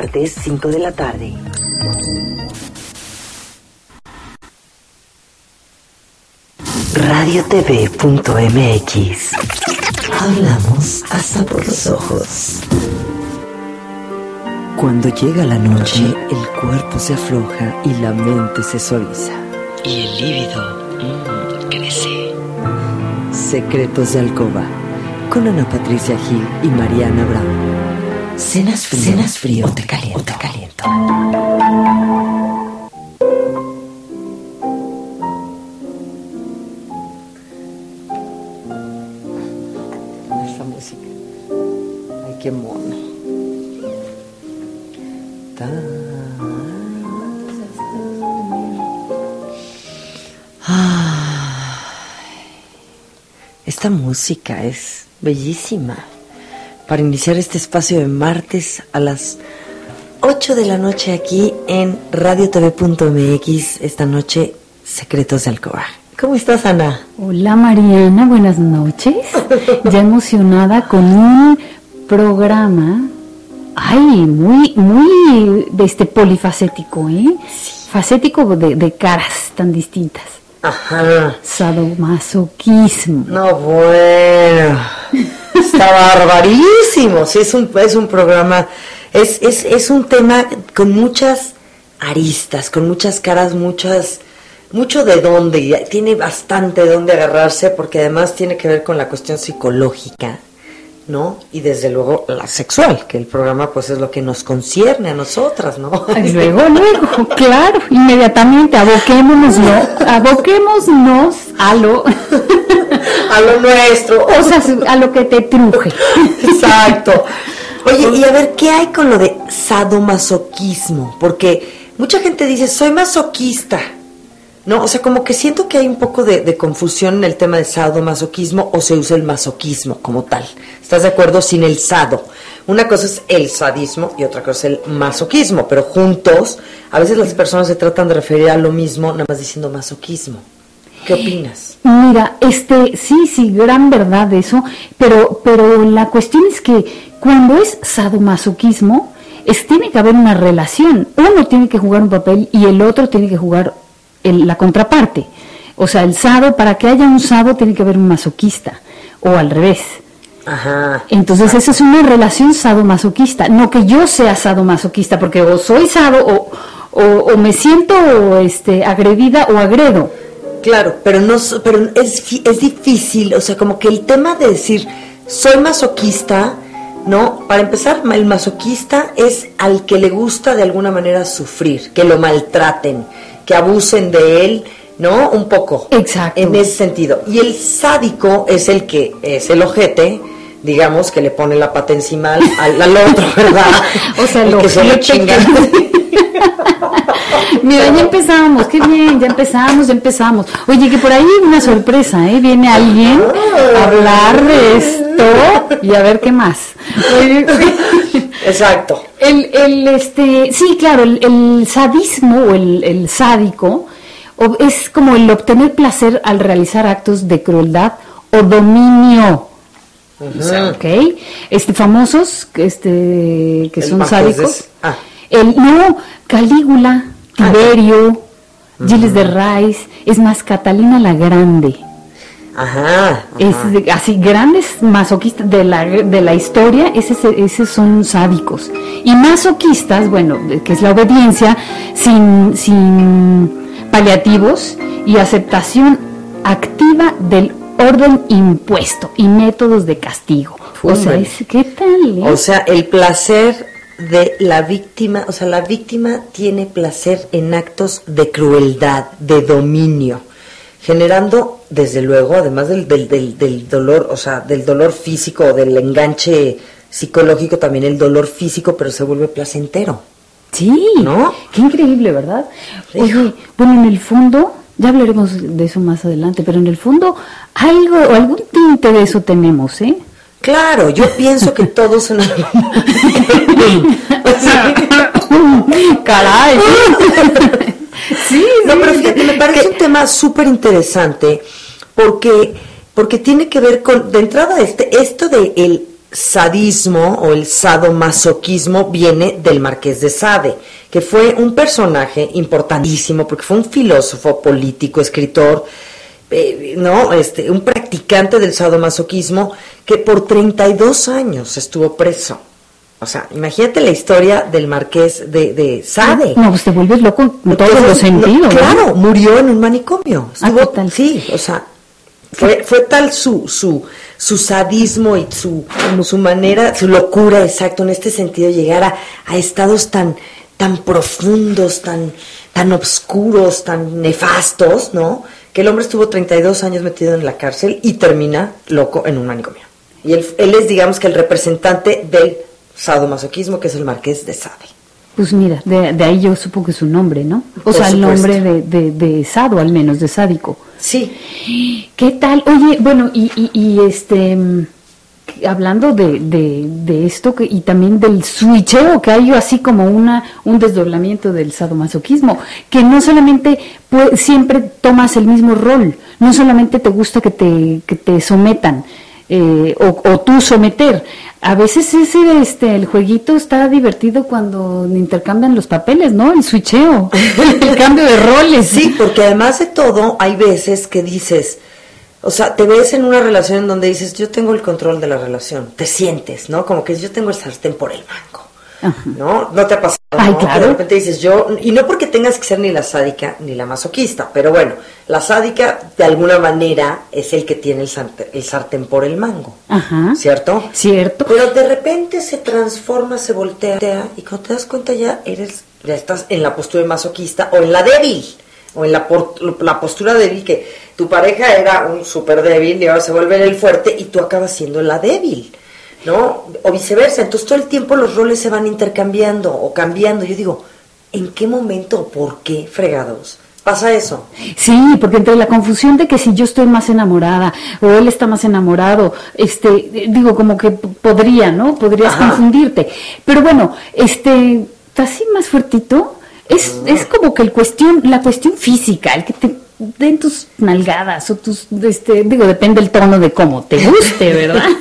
Martes 5 de la tarde. RadioTV.mx Hablamos hasta por los ojos. Cuando llega la noche, el cuerpo se afloja y la mente se suaviza. Y el líbido mm, crece. Secretos de Alcoba, con Ana Patricia Gil y Mariana Brown. Cenas frío, Cenas frío o te caliento. O te caliento. Esa música. Ay, qué mono. Esta música es bellísima para iniciar este espacio de martes a las 8 de la noche aquí en radiotv.mx. Esta noche, Secretos de Alcoba. ¿Cómo estás, Ana? Hola Mariana, buenas noches. Ya emocionada con un programa, ay, muy, muy este polifacético, ¿eh? Facético de, de caras tan distintas. Ajá. Sadomasoquismo. No, bueno. Está barbarísimo. Sí, es un, es un programa, es, es, es un tema con muchas aristas, con muchas caras, muchas, mucho de dónde. y Tiene bastante de dónde agarrarse porque además tiene que ver con la cuestión psicológica, ¿no? Y desde luego la sexual, que el programa pues es lo que nos concierne a nosotras, ¿no? Ay, Luego, luego, claro, inmediatamente, aboquémonos, aboquémonos a lo, a lo nuestro. o sea, a lo que te truje. Exacto. Oye, y a ver, ¿qué hay con lo de sadomasoquismo? Porque mucha gente dice, soy masoquista. No, o sea, como que siento que hay un poco de, de confusión en el tema de sadomasoquismo o se usa el masoquismo como tal. ¿Estás de acuerdo? Sin el sado. Una cosa es el sadismo y otra cosa es el masoquismo, pero juntos a veces las personas se tratan de referir a lo mismo nada más diciendo masoquismo. ¿Qué opinas? Mira, este, sí, sí, gran verdad eso, pero, pero la cuestión es que cuando es sadomasoquismo, es, tiene que haber una relación. Uno tiene que jugar un papel y el otro tiene que jugar el- la contraparte. O sea, el sado, para que haya un sado tiene que haber un masoquista, o al revés. Ajá. Entonces esa es una relación sadomasoquista, no que yo sea sadomasoquista, porque o soy sado o, o, o me siento este, agredida o agredo. Claro, pero no, pero es, es difícil, o sea, como que el tema de decir soy masoquista, ¿no? Para empezar, el masoquista es al que le gusta de alguna manera sufrir, que lo maltraten, que abusen de él, ¿no? Un poco. Exacto. En ese sentido. Y el sádico es el que es el ojete, digamos, que le pone la pata encima al, al- otro, ¿verdad? O sea, el que se lo chinga. Mira, ya empezamos, qué bien, ya empezamos, ya empezamos. Oye, que por ahí hay una sorpresa, ¿eh? Viene alguien a hablar de esto y a ver qué más. Exacto. El, el, este, sí, claro, el, el sadismo o el, el sádico es como el obtener placer al realizar actos de crueldad o dominio. ¿Ok? Este, famosos este, que El son sádicos. ah. El, no, Calígula, Tiberio, Gilles de Rais, es más, Catalina la Grande. Ajá. Es de- así, grandes masoquistas de la, de la historia, esos, esos son sádicos. Y masoquistas, bueno, que es la obediencia sin, sin paliativos y aceptación activa del orden impuesto y métodos de castigo. O sea, es, ¿qué tal? eh? O sea, el placer de la víctima, o sea, la víctima tiene placer en actos de crueldad, de dominio, generando, desde luego, además del, del, del, del dolor, o sea, del dolor físico, del enganche psicológico, también el dolor físico, pero se vuelve placentero. Sí, ¿No? Qué increíble, ¿verdad? Oye, bueno, en el fondo, ya hablaremos de eso más adelante, pero en el fondo algo, algún tinte de eso tenemos, ¿eh? Claro, yo pienso que todos en algún Caray. sí, No, pero fíjate, me parece que- un tema súper interesante porque, porque tiene que ver con, de entrada, este, esto de el sadismo o el sadomasoquismo viene del Marqués de Sade, que fue un personaje importantísimo porque fue un filósofo, político, escritor, eh, no, este, un practicante del sadomasoquismo que por 32 años estuvo preso. O sea, imagínate la historia del marqués de, de Sade. No, pues te vuelves loco en todos Entonces, los sentidos. claro, murió en un manicomio. Ah, Estuvo- ¿qué tal? Sí, o sea, fue, fue tal su, su, su sadismo y su, su manera, su locura, exacto, en este sentido, llegar a, a estados tan, tan profundos, tan, tan oscuros, tan nefastos, ¿no? Que el hombre estuvo 32 años metido en la cárcel y termina loco en un manicomio. Y él, él es, digamos que, el representante del sadomasoquismo, que es el marqués de Sade. Pues mira, de, de ahí yo supo que su nombre, ¿no? O Por sea, el nombre de, de, de sado, al menos, de sádico. Sí, ¿Qué tal? Oye, bueno, y, y, y este, mm, hablando de, de, esto que, y también del switcheo, que hay así como una, un desdoblamiento del sadomasoquismo, que no solamente siempre tomas el mismo rol, no solamente te gusta que te, que te sometan. eh, o, o tú someter. A veces ese, este, el jueguito está divertido cuando intercambian los papeles, ¿no? El switcheo, el cambio de roles. Sí, porque además de todo, hay veces que dices, o sea, te ves en una relación en donde dices, yo tengo el control de la relación, te sientes, ¿no? Como que yo tengo el sartén por el mango, Ajá. ¿no? No te ha pasado, Ay, ¿no? claro. De repente dices, yo, y no porque tengas que ser ni la sádica ni la masoquista, pero bueno, la sádica de alguna manera es el que tiene el sartén, el sartén por el mango, Ajá. ¿cierto? Cierto. Pero de repente se transforma, se voltea y cuando te das cuenta ya eres, ya estás en la postura masoquista o en la débil, o en la, por- la postura débil que tu pareja era un súper débil y ahora se vuelve el fuerte y tú acabas siendo la débil, ¿no? O viceversa, entonces todo el tiempo los roles se van intercambiando o cambiando. Yo digo, ¿en qué momento o por qué fregados pasa eso? Sí, porque entre la confusión de que si yo estoy más enamorada o él está más enamorado, este, digo como que podría, ¿no? Podrías Ajá. confundirte. Pero bueno, este, así más fuertito, es, es como que el cuestión, la cuestión física, el que te den tus nalgadas o tus, este, digo, depende el tono de cómo te guste, ¿verdad?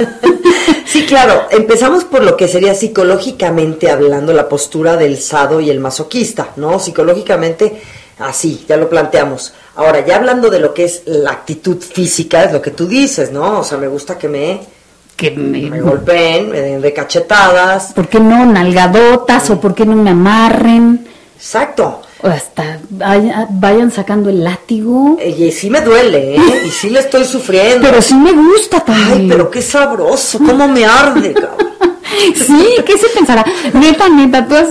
Sí, claro, empezamos por lo que sería psicológicamente hablando la postura del sado y el masoquista, ¿no? Psicológicamente, así, ya lo planteamos. Ahora, ya hablando de lo que es la actitud física, es lo que tú dices, ¿no? O sea, me gusta que me, que me, me golpeen, me den de cachetadas. ¿Por qué no nalgadotas o por qué no me amarren? Exacto. Hasta vaya- vayan sacando el látigo. Y sí me duele, ¿eh? Y sí le estoy sufriendo. Pero sí me gusta también. Ay, pero qué sabroso, cómo me arde, cabrón. Sí, ¿qué se pensará? Neta, neta, tú has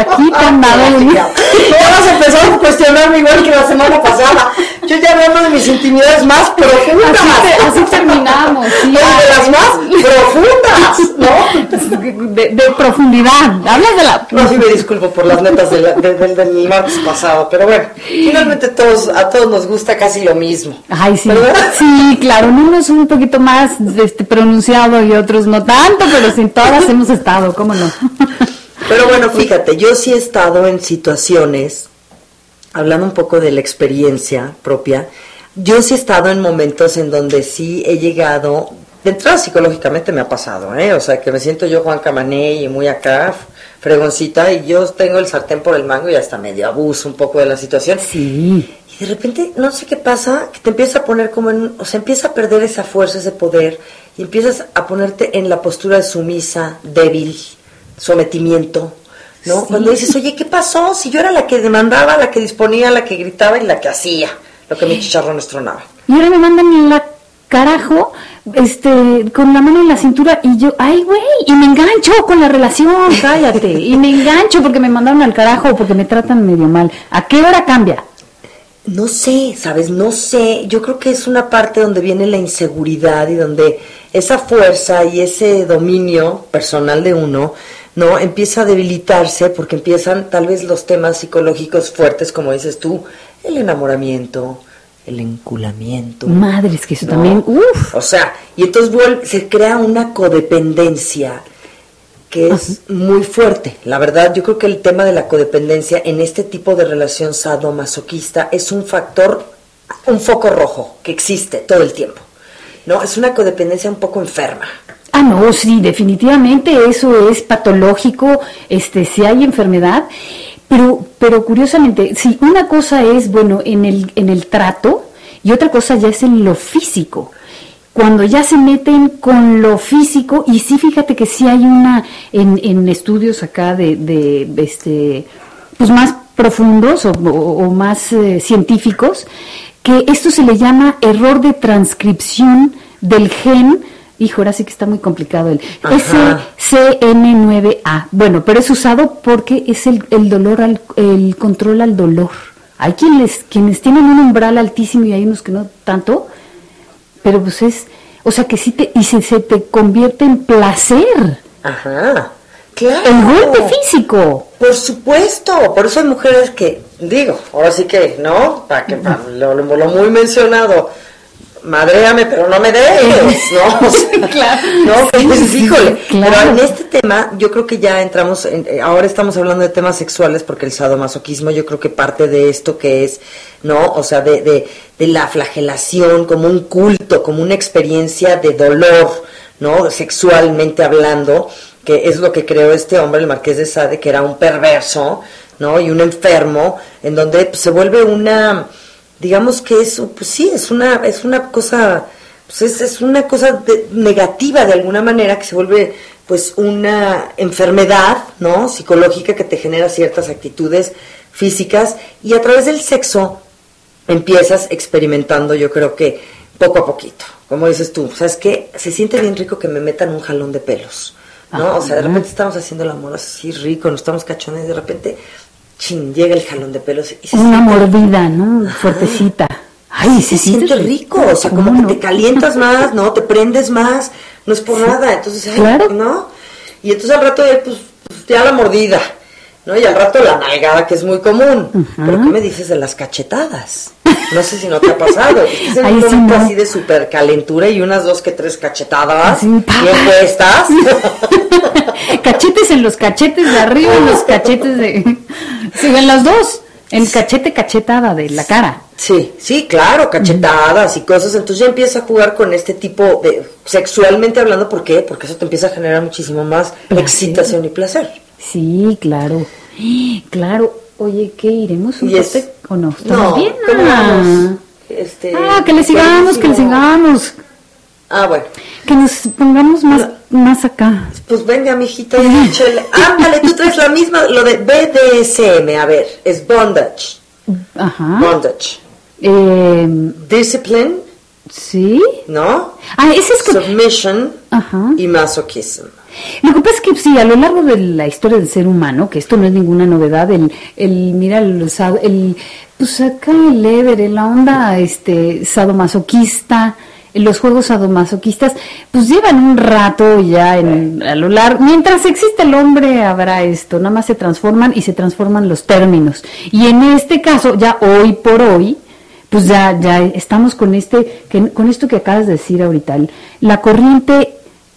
aquí te han dado un- vas a cuestionarme igual que la semana pasada. Yo ya hablando de mis intimidades más profundas. Así, te- así terminamos, sí. Pero de las más profundas, ¿no? De, de profundidad. Hablas de la. No, sí me disculpo por las netas de la- de- del- del martes pasado, pero bueno, finalmente todos, a todos nos gusta casi lo mismo. Ay, sí. ¿Verdad? Sí, claro, unos un poquito más este, pronunciado y otros no tanto, pero sin todas hemos estado, ¿cómo no? Pero bueno, fíjate, yo sí he estado en situaciones, hablando un poco de la experiencia propia, yo sí he estado en momentos en donde sí he llegado, de entrada psicológicamente me ha pasado, ¿eh? O sea, que me siento yo Juan Camané y muy acá, fregoncita, y yo tengo el sartén por el mango y hasta medio abuso un poco de la situación. Sí. Y de repente, no sé qué pasa, que te empieza a poner como en, o sea, empieza a perder esa fuerza, ese poder, y empiezas a ponerte en la postura de sumisa, débil, sometimiento, ¿no? Sí. Cuando dices, oye, ¿qué pasó? Si yo era la que demandaba, la que disponía, la que gritaba y la que hacía lo que mis chicharrones tronaban. Y ahora me mandan la carajo, este, con la mano en la cintura y yo, ay, güey, y me engancho con la relación, cállate, y me engancho porque me mandaron al carajo o porque me tratan medio mal. ¿A qué hora cambia? No sé, ¿sabes? No sé. Yo creo que es una parte donde viene la inseguridad y donde esa fuerza y ese dominio personal de uno, ¿no? Empieza a debilitarse porque empiezan tal vez los temas psicológicos fuertes, como dices tú, el enamoramiento, el enculamiento. Madres, que eso ¿no? también, uff. O sea, y entonces se crea una codependencia que es muy fuerte. La verdad, yo creo que el tema de la codependencia en este tipo de relación sadomasoquista es un factor, un foco rojo que existe todo el tiempo. ¿No? Es una codependencia un poco enferma. Ah, no, sí, definitivamente eso es patológico, este, si hay enfermedad, pero, pero curiosamente, si una cosa es, bueno, en el, en el trato y otra cosa ya es en lo físico. Cuando ya se meten con lo físico, y sí, fíjate que sí hay una, en, en estudios acá de, de, este, pues más profundos o más eh, científicos, que esto se le llama error de transcripción del gen, hijo, ahora sí que está muy complicado el Ajá. SCN9A. Bueno, pero es usado porque es el, el dolor, al, el control al dolor. Hay quienes, quienes tienen un umbral altísimo y hay unos que no tanto, pero pues es, o sea que sí te, y se, se te convierte en placer, Ajá. Claro. el golpe físico. Por supuesto, por eso hay mujeres que, digo, ahora sí que, ¿no? Para que para lo, lo- lo muy mencionado, madréame, pero no me dejes, ¿no? O sea, Claro. No, Sí, pues sí, híjole. claro. Pero en este tema, yo creo que ya entramos, en- eh, ahora estamos hablando de temas sexuales, porque el sadomasoquismo yo creo que parte de esto que es, ¿no? O sea, de, de, de la flagelación como un culto, como una experiencia de dolor, ¿no? Sexualmente hablando, que es lo que creó este hombre, el marqués de Sade, que era un perverso, ¿no? Y un enfermo, en donde pues, se vuelve una, digamos que es, pues sí, es una, es una cosa, pues es, es una cosa de- negativa de alguna manera que se vuelve pues una enfermedad, ¿no? Psicológica que te genera ciertas actitudes físicas y a través del sexo empiezas experimentando, yo creo que poco a poquito. Como dices tú, ¿sabes qué? Se siente bien rico que me metan un jalón de pelos, ¿no? O sea, de repente estamos haciendo el amor así rico, nos estamos cachones y de repente, chin, llega el jalón de pelos y se Una siente- mordida, ¿no? Fuertecita. Ay, se siente rico, o sea, ¿Cómo como que te calientas más, ¿no? Te prendes más, no es por nada, entonces, ay, Claro. ¿no? Y entonces al rato ya, pues, pues, ya la mordida, ¿no? Y al rato la nalgada, que es muy común. Pero ¿qué me dices de las cachetadas? No sé si no te ha pasado. Es en Ahí un sí momento no. así de super calentura y unas dos que tres cachetadas, bien puestas. cachetes en los cachetes de arriba y los cachetes de... Sí, en las dos. El cachete cachetada de la cara. Sí, sí, claro, cachetadas y cosas. Entonces ya empieza a jugar con este tipo de, sexualmente hablando, ¿por qué? Porque eso te empieza a generar muchísimo más Placer. excitación y placer. Sí, claro. Claro. Oye, ¿qué iremos un Y es- corte o no? ¿Estamos No, Ah. Este, Ah, que le sigamos, que le sigamos. Ah, bueno. Que nos pongamos más, más acá. Pues venga, mijita, échale. Ándale, tú traes la misma, lo de BDSM, a ver, es bondage. Ajá. Bondage. Eh, Discipline, sí. ¿no? Ah, ese es que... Submission Ajá. y masochism. Lo que pasa es que sí, a lo largo de la historia del ser humano, que esto no es ninguna novedad, el, el mira, el, el pues acá el Eder, la onda este sadomasoquista, los juegos sadomasoquistas, pues llevan un rato ya en, a lo largo, mientras existe el hombre habrá esto, nada más se transforman y se transforman los términos. Y en este caso, ya hoy por hoy, pues ya, ya estamos con este, que- con esto que acabas de decir ahorita, la corriente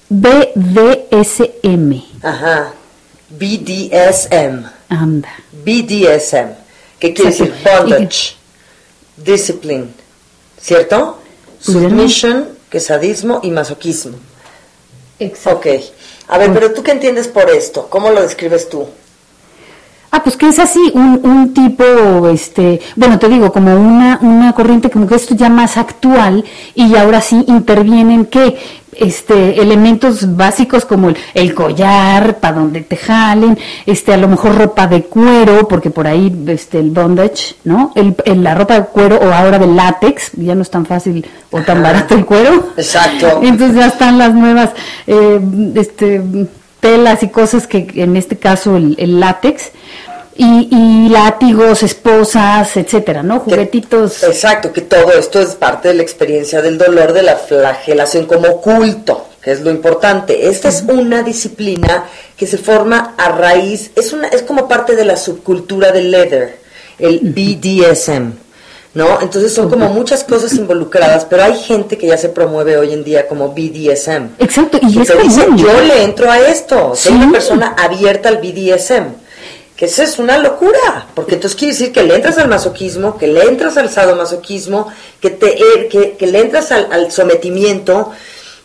BDSM. Ajá. BDSM. Anda. BDSM. ¿Qué quiere decir? Bondage. Discipline. ¿Cierto? Pudiera- Submission, que es sadismo y masoquismo. Exacto. Ok. A ver, pero tú qué entiendes por esto? ¿Cómo lo describes tú? Ah, pues que es así, un, un tipo, este, bueno, te digo, como una, una corriente como que esto ya más actual y ahora sí intervienen que este elementos básicos como el, el collar para donde te jalen, este a lo mejor ropa de cuero, porque por ahí este el bondage, ¿no? El, el- la ropa de cuero o ahora de látex, ya no es tan fácil o tan barato el cuero. Exacto. Entonces ya están las nuevas eh, este, telas y cosas que en este caso el, el látex y, y látigos, esposas, etcétera, ¿no? Juguetitos. Exacto, que todo esto es parte de la experiencia del dolor, de la flagelación como culto, que es lo importante. Esta es una disciplina que se forma a raíz, es, una, es como parte de la subcultura del leather, el BDSM. ¿No? Entonces son como muchas cosas involucradas, pero hay gente que ya se promueve hoy en día como BDSM. Exacto, y que es dice, yo le entro a esto, soy Sí. una persona abierta al BDSM. Que eso es una locura, porque entonces quiere decir que le entras al masoquismo, que le entras al sadomasoquismo, que, te, eh, que, que le entras al, al sometimiento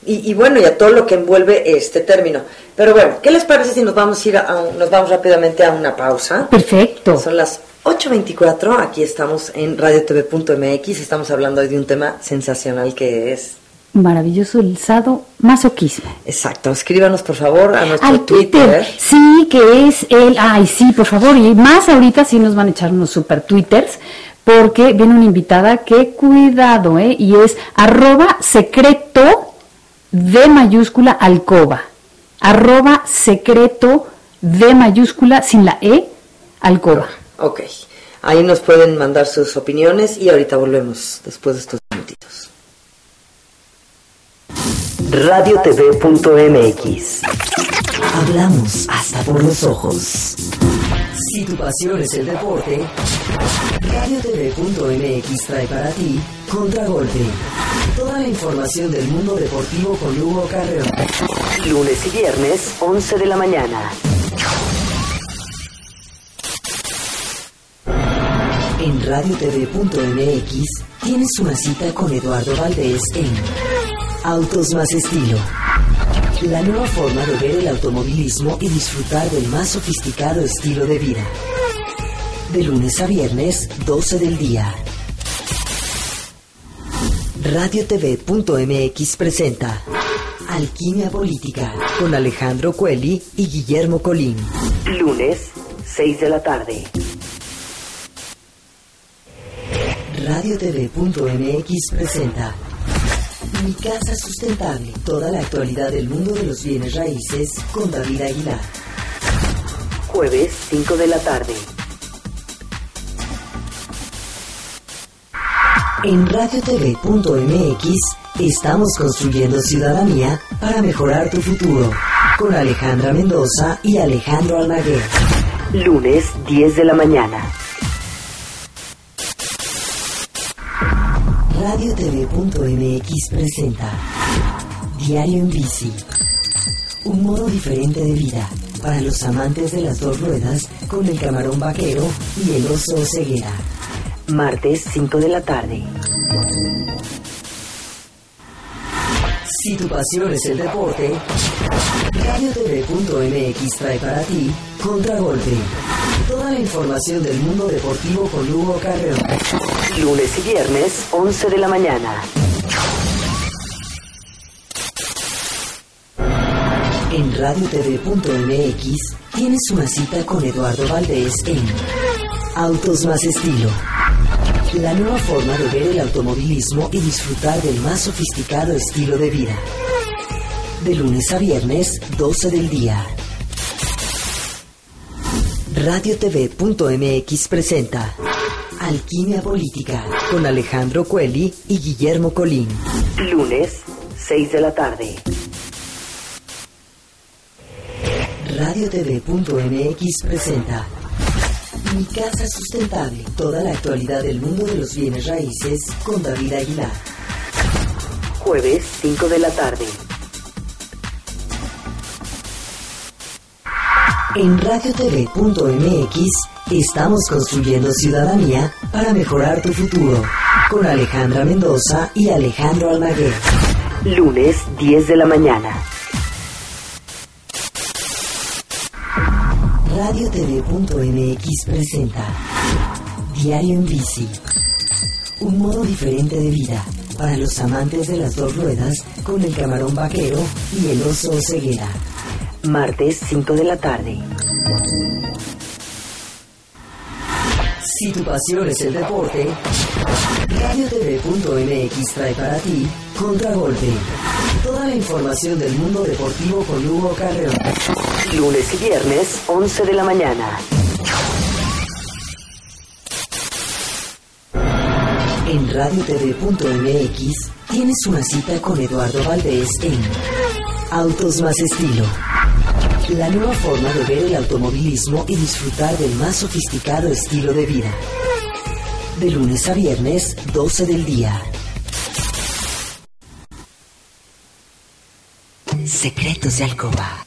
y, y bueno, y a todo lo que envuelve este término. Pero bueno, ¿qué les parece si nos vamos a ir a, un- nos vamos rápidamente a una pausa? Perfecto. Son las 8.24, aquí estamos en radiotv.mx, estamos hablando hoy de un tema sensacional que es... Maravilloso el sadomasoquismo. Exacto, escríbanos por favor a nuestro Al Twitter, Twitter. sí, que es el, ay, sí, por favor, y más ahorita sí nos van a echar unos super twitters, porque viene una invitada que cuidado, ¿eh? Y es arroba secreto de mayúscula alcoba, arroba secreto de mayúscula sin la E, alcoba. Ok, ahí nos pueden mandar sus opiniones y ahorita volvemos después de estos minutitos. radiotv.mx. Hablamos hasta por los ojos. Si tu pasión es el deporte, radiotv.mx trae para ti Contragolpe. Toda la información del mundo deportivo con Hugo Carreón. Lunes y viernes, 11 de la mañana. En radiotv.mx tienes una cita con Eduardo Valdés en Autos más estilo. La nueva forma de ver el automovilismo y disfrutar del más sofisticado estilo de vida. De lunes a viernes, 12 del día. RadioTV.mx presenta Alquimia Política con Alejandro Cueli y Guillermo Colín. Lunes, 6 de la tarde. RadioTV.mx presenta Mi Casa Sustentable. Toda la actualidad del mundo de los bienes raíces con David Aguilar. Jueves, 5 de la tarde. En radiotv.mx estamos construyendo ciudadanía para mejorar tu futuro. Con Alejandra Mendoza y Alejandro Almaguer. Lunes, 10 de la mañana. RadioTV.mx presenta Diario en Bici. Un modo diferente de vida para los amantes de las dos ruedas con el camarón vaquero y el oso ceguera. Martes 5 de la tarde. Si tu pasión es el deporte, RadioTV.mx trae para ti Contragolpe. Toda la información del mundo deportivo con Hugo Carreón. Lunes y viernes, 11 de la mañana. En radiotv.mx tienes una cita con Eduardo Valdés en Autos más estilo. La nueva forma de ver el automovilismo y disfrutar del más sofisticado estilo de vida. De lunes a viernes, 12 del día. RadioTV.mx presenta Alquimia Política con Alejandro Cueli y Guillermo Colín. Lunes, 6 de la tarde. RadioTV.mx presenta Mi Casa Sustentable. Toda la actualidad del mundo de los bienes raíces con David Aguilar. Jueves, 5 de la tarde. En radiotv.mx estamos construyendo ciudadanía para mejorar tu futuro. Con Alejandra Mendoza y Alejandro Almaguer. Lunes, 10 de la mañana. RadioTV.mx presenta Diario en Bici. Un modo diferente de vida para los amantes de las dos ruedas con el camarón vaquero y el oso ceguera. Martes 5 de la tarde. Si tu pasión es el deporte, RadioTV.mx trae para ti Contragolpe. Toda la información del mundo deportivo con Hugo Carreón. Lunes y viernes, 11 de la mañana. En radiotv.mx tienes una cita con Eduardo Valdés en Autos más estilo. La nueva forma de ver el automovilismo y disfrutar del más sofisticado estilo de vida. De lunes a viernes, 12 del día. Secretos de Alcoba.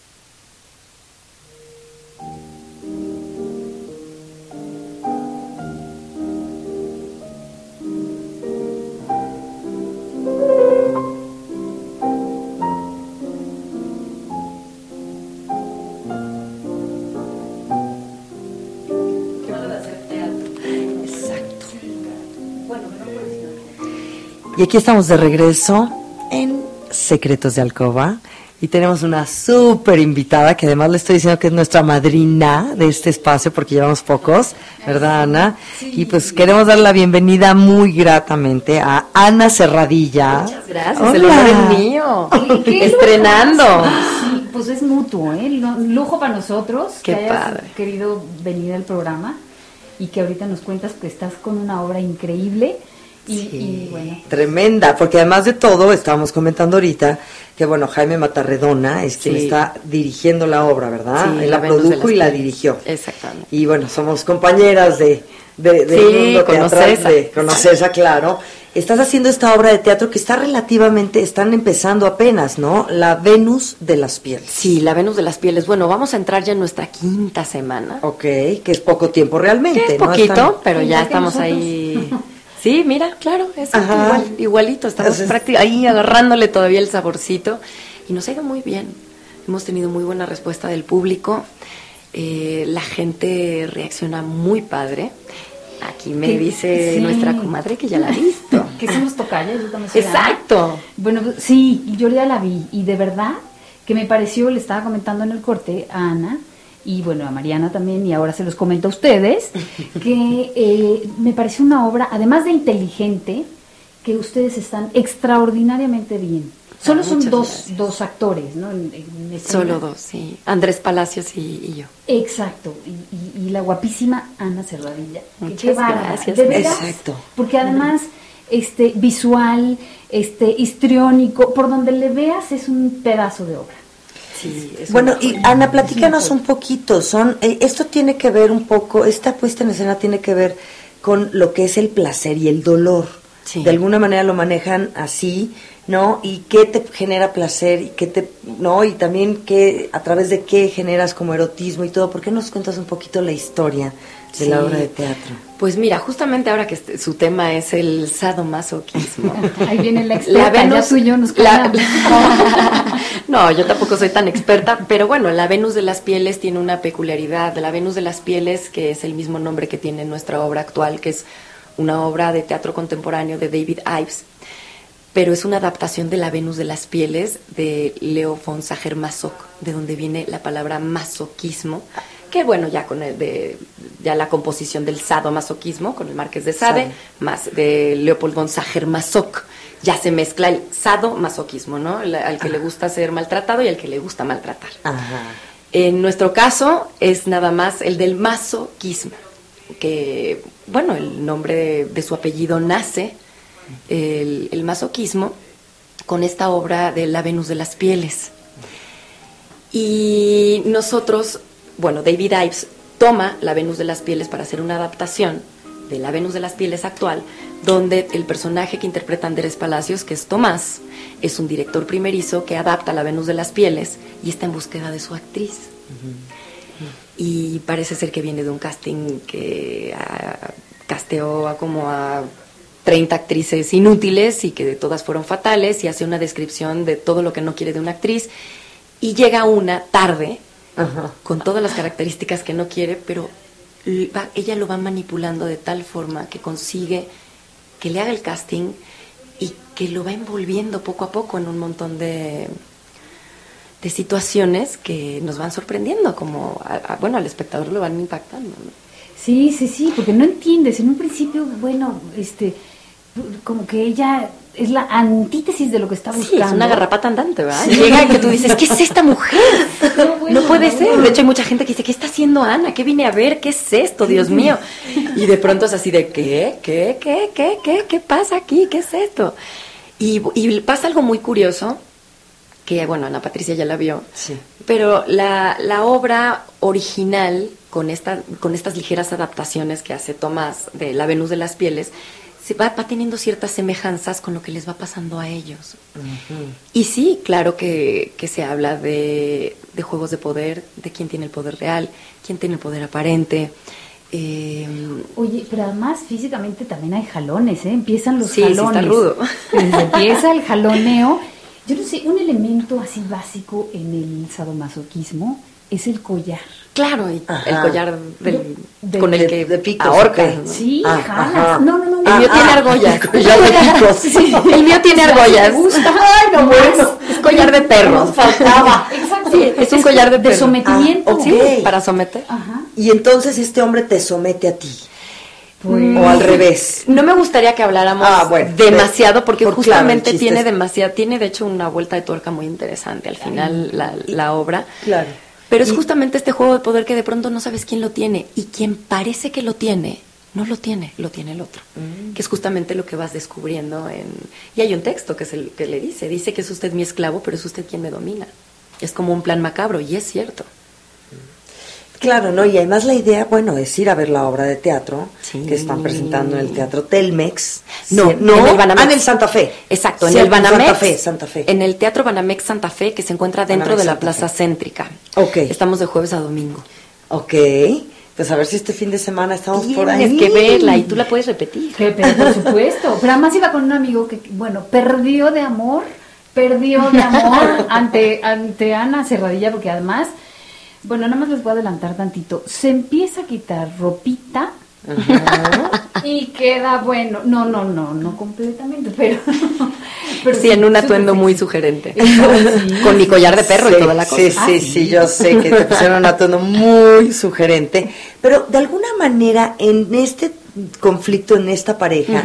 Y aquí estamos de regreso en Secretos de Alcoba. Y tenemos una súper invitada que además le estoy diciendo que es nuestra madrina de este espacio porque llevamos pocos, ¿verdad Ana? Y pues queremos dar la bienvenida muy gratamente a Ana Cerradilla. Muchas gracias, el honor es mío. Estrenando. Sí, pues es mutuo, ¿eh? Lujo para nosotros Qué que hayas padre. querido venir al programa y que ahorita nos cuentas que estás con una obra increíble. Y, y bueno, Tremenda, porque además de todo, estábamos comentando ahorita que, bueno, Jaime Matarredona es quien Sí. está dirigiendo la obra, ¿verdad? Sí, Él la, de produjo y la dirigió. Exactamente. Y bueno, somos compañeras de, de, Sí, mundo teatral, de claro. Estás haciendo esta obra de teatro que está relativamente, están empezando apenas, ¿no? La Venus de las Pieles. Sí, la Venus de las Pieles. Bueno, vamos a entrar ya en nuestra quinta semana. Ok, que es poco tiempo realmente, Que es ¿no? poquito, Están- pero ya estamos nosotros. ahí. Sí, mira, claro, es igual, igualito. Estamos ahí agarrándole todavía el saborcito. Y nos ha ido muy bien. Hemos tenido muy buena respuesta del público. Eh, la gente reacciona muy padre. Aquí me Que- dice sí. nuestra comadre que ya la ha visto. que somos tocayas, yo también soy Ana. Exacto. Bueno, pues, sí, yo ya la vi y de verdad que me pareció, le estaba comentando en el corte a Ana y bueno, a Mariana también y ahora se los comento a ustedes, que eh, me pareció una obra, además de inteligente, que ustedes están extraordinariamente bien. Solo Ah, son dos, dos actores, ¿no? En- en. Solo dos, sí. Andrés Palacios y, y yo. Exacto, y, y- y la guapísima Ana Cerradilla. que Muchas qué gracias. De veras, Exacto. Porque además, este, visual, este, histriónico, por donde le veas es un pedazo de obra. Sí, es Bueno, y. Ana, platícanos un poquito. Son, eh, esto tiene que ver un poco, esta puesta en escena tiene que ver con lo que es el placer y el dolor. Sí. De alguna manera lo manejan así, ¿no? Y qué te genera placer y qué te, ¿no? Y también qué, a través de qué generas como erotismo y todo. ¿Por qué nos cuentas un poquito la historia de la obra de teatro? Pues mira, justamente ahora que este- su tema es el sadomasoquismo. Ahí viene la experta, ya tú y yo nos la-. No, yo tampoco soy tan experta, pero bueno, la Venus de las Pieles tiene una peculiaridad. La Venus de las Pieles, que es el mismo nombre que tiene nuestra obra actual, que es una obra de teatro contemporáneo de David Ives, pero es una adaptación de la Venus de las Pieles de Leo von Sacher-Masoch, de donde viene la palabra masoquismo, que bueno, ya con el de ya la composición del sadomasoquismo con el Marqués de Sade, Sade. más de Leopold von Sacher-Masoch, ya se mezcla el sadomasoquismo, ¿no? El- al que le gusta ser maltratado y al que le gusta maltratar. Ajá. En nuestro caso es nada más el del masoquismo, que, bueno, el nombre de, su apellido nace, el, el masoquismo, con esta obra de La Venus de las Pieles. Y nosotros, bueno, David Ives toma La Venus de las Pieles para hacer una adaptación de La Venus de las Pieles actual, donde el personaje que interpreta Andrés Palacios, que es Tomás, es un director primerizo que adapta La Venus de las Pieles y está en búsqueda de su actriz. Y parece ser que viene de un casting que ah, casteó a como a 30 actrices inútiles y que todas fueron fatales y hace una descripción de todo lo que no quiere de una actriz y llega una tarde Ajá. con todas las características que no quiere, pero va- ella lo va manipulando de tal forma que consigue que le haga el casting y que lo va envolviendo poco a poco en un montón de, de situaciones que nos van sorprendiendo, como, a- a- bueno, al espectador lo van impactando. ¿no? Sí, sí, sí, porque no entiendes. En un principio, bueno, este, como que ella es la antítesis de lo que está Sí, buscando. es una garrapata andante, ¿verdad? Llega que tú dices, ¿qué es esta mujer? No, bueno, no puede no, ser. no. De hecho, hay mucha gente que dice, ¿qué está haciendo Ana? ¿Qué vine a ver? ¿Qué es esto? Dios mío. Y de pronto es así de, ¿qué? ¿Qué? ¿Qué? ¿Qué? ¿Qué? ¿Qué pasa aquí? ¿Qué es esto? Y, y pasa algo muy curioso, que bueno, Ana Patricia ya la vio, Sí. pero la, la obra original, con, esta, con estas ligeras adaptaciones que hace Tomás de La Venus de las Pieles, se va, va teniendo ciertas semejanzas con lo que les va pasando a ellos. Y sí, claro que, que se habla de, de juegos de poder, de quién tiene el poder real, quién tiene el poder aparente. eh, Oye, pero además físicamente también hay jalones, ¿eh? Empiezan los Sí, sí está jalones. rudo. Empieza el jaloneo. Yo no sé, un elemento así básico en el sadomasoquismo es el collar. Claro, y el collar del, De- con el de- que de picos, ahorca. ¿no? Sí, Ah, jalas. ajá. No, no, no. El mío Ah, tiene ah, argollas. collar de picos. Sí. El mío tiene argollas. me gusta. Ay, no, bueno. Es collar de perro. Nos faltaba. Exacto. Sí, es un collar de de perro. sometimiento. Ah, ok. Sí, para someter. Ajá. Y entonces este hombre te somete a ti. Pues- O al revés. No me gustaría que habláramos Ah, bueno, demasiado porque por- justamente tiene demasiado, tiene de hecho una vuelta de tuerca muy interesante al final la, la obra. Claro. Pero es Y- justamente este juego de poder que de pronto no sabes quién lo tiene y quien parece que lo tiene, no lo tiene, lo tiene el otro. Mm. Que es justamente lo que vas descubriendo en... Y hay un texto que, es el, que le dice, dice que es usted mi esclavo, pero es usted quien me domina. Es como un plan macabro y es cierto. Claro, ¿no? Y además la idea, bueno, es ir a ver la obra de teatro Sí. que están presentando en el Teatro Telmex. No, Sí, no, en el Banamex. Ah, en el Santa Fe. Exacto, en el Banamex. Santa Fe, Santa Fe. En el Teatro Banamex Santa Fe, que se encuentra dentro Banamex de la Santa Plaza Fe. Céntrica. Ok. Estamos de jueves a domingo. Ok. Pues a ver si este fin de semana estamos por Tienes ahí. que verla y tú la puedes repetir. Pero por supuesto. Pero además iba con un amigo que, bueno, perdió de amor, perdió de amor ante, ante Ana Cerradilla, porque además, bueno, nada más les voy a adelantar tantito. Se empieza a quitar ropita y queda bueno. No, no, no, no completamente, pero. pero Sí, en un atuendo muy sugerente. Sí. Con mi collar de perro Sí, y toda la cosa. Sí, Ah, sí, sí. yo sé que te pusieron un atuendo muy sugerente, pero de alguna manera en este conflicto, en esta pareja,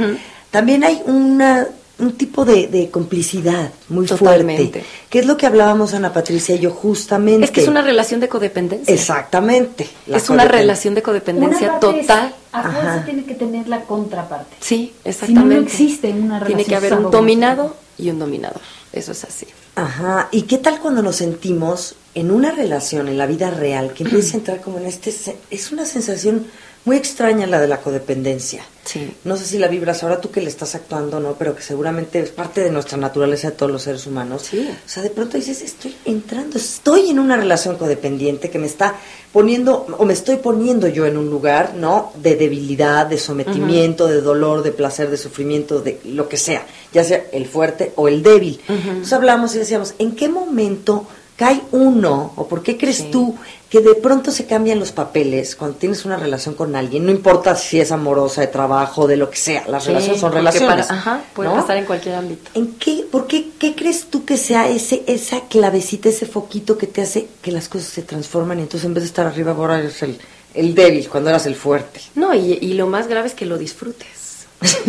también hay una un tipo de, de complicidad muy Totalmente. fuerte, que es lo que hablábamos Ana Patricia y yo justamente. Es que es una relación de codependencia. Exactamente. Es una relación de Una codependencia parte total. a tiene que tener la contraparte. Sí, Si no, exactamente. no existe una relación Tiene que haber un dominado y un dominador. Eso es así. Ajá, ¿y qué tal cuando nos sentimos en una relación, en la vida real, que empieza a entrar como en este... Es una sensación muy extraña la de la codependencia. Sí. No sé si la vibras ahora tú que le estás actuando, ¿no? Pero que seguramente es parte de nuestra naturaleza de todos los seres humanos. Sí. O sea, de pronto dices, estoy entrando, estoy en una relación codependiente que me está poniendo, o me estoy poniendo yo en un lugar, ¿no? De debilidad, de sometimiento, de dolor, de placer, de sufrimiento, de lo que sea, ya sea el fuerte o el débil. Entonces hablamos y decíamos, ¿en qué momento cae uno, o por qué crees Sí. tú que de pronto se cambian los papeles cuando tienes una relación con alguien? No importa si es amorosa, de trabajo, de lo que sea, las Sí, relaciones son relaciones. para- ajá, puede ¿no? pasar en cualquier ámbito. ¿En qué, por qué, qué crees tú que sea ese, esa clavecita, ese foquito que te hace que las cosas se transforman y entonces en vez de estar arriba ahora eres el, el débil cuando eras el fuerte? No, y, y lo más grave es que lo disfrutes.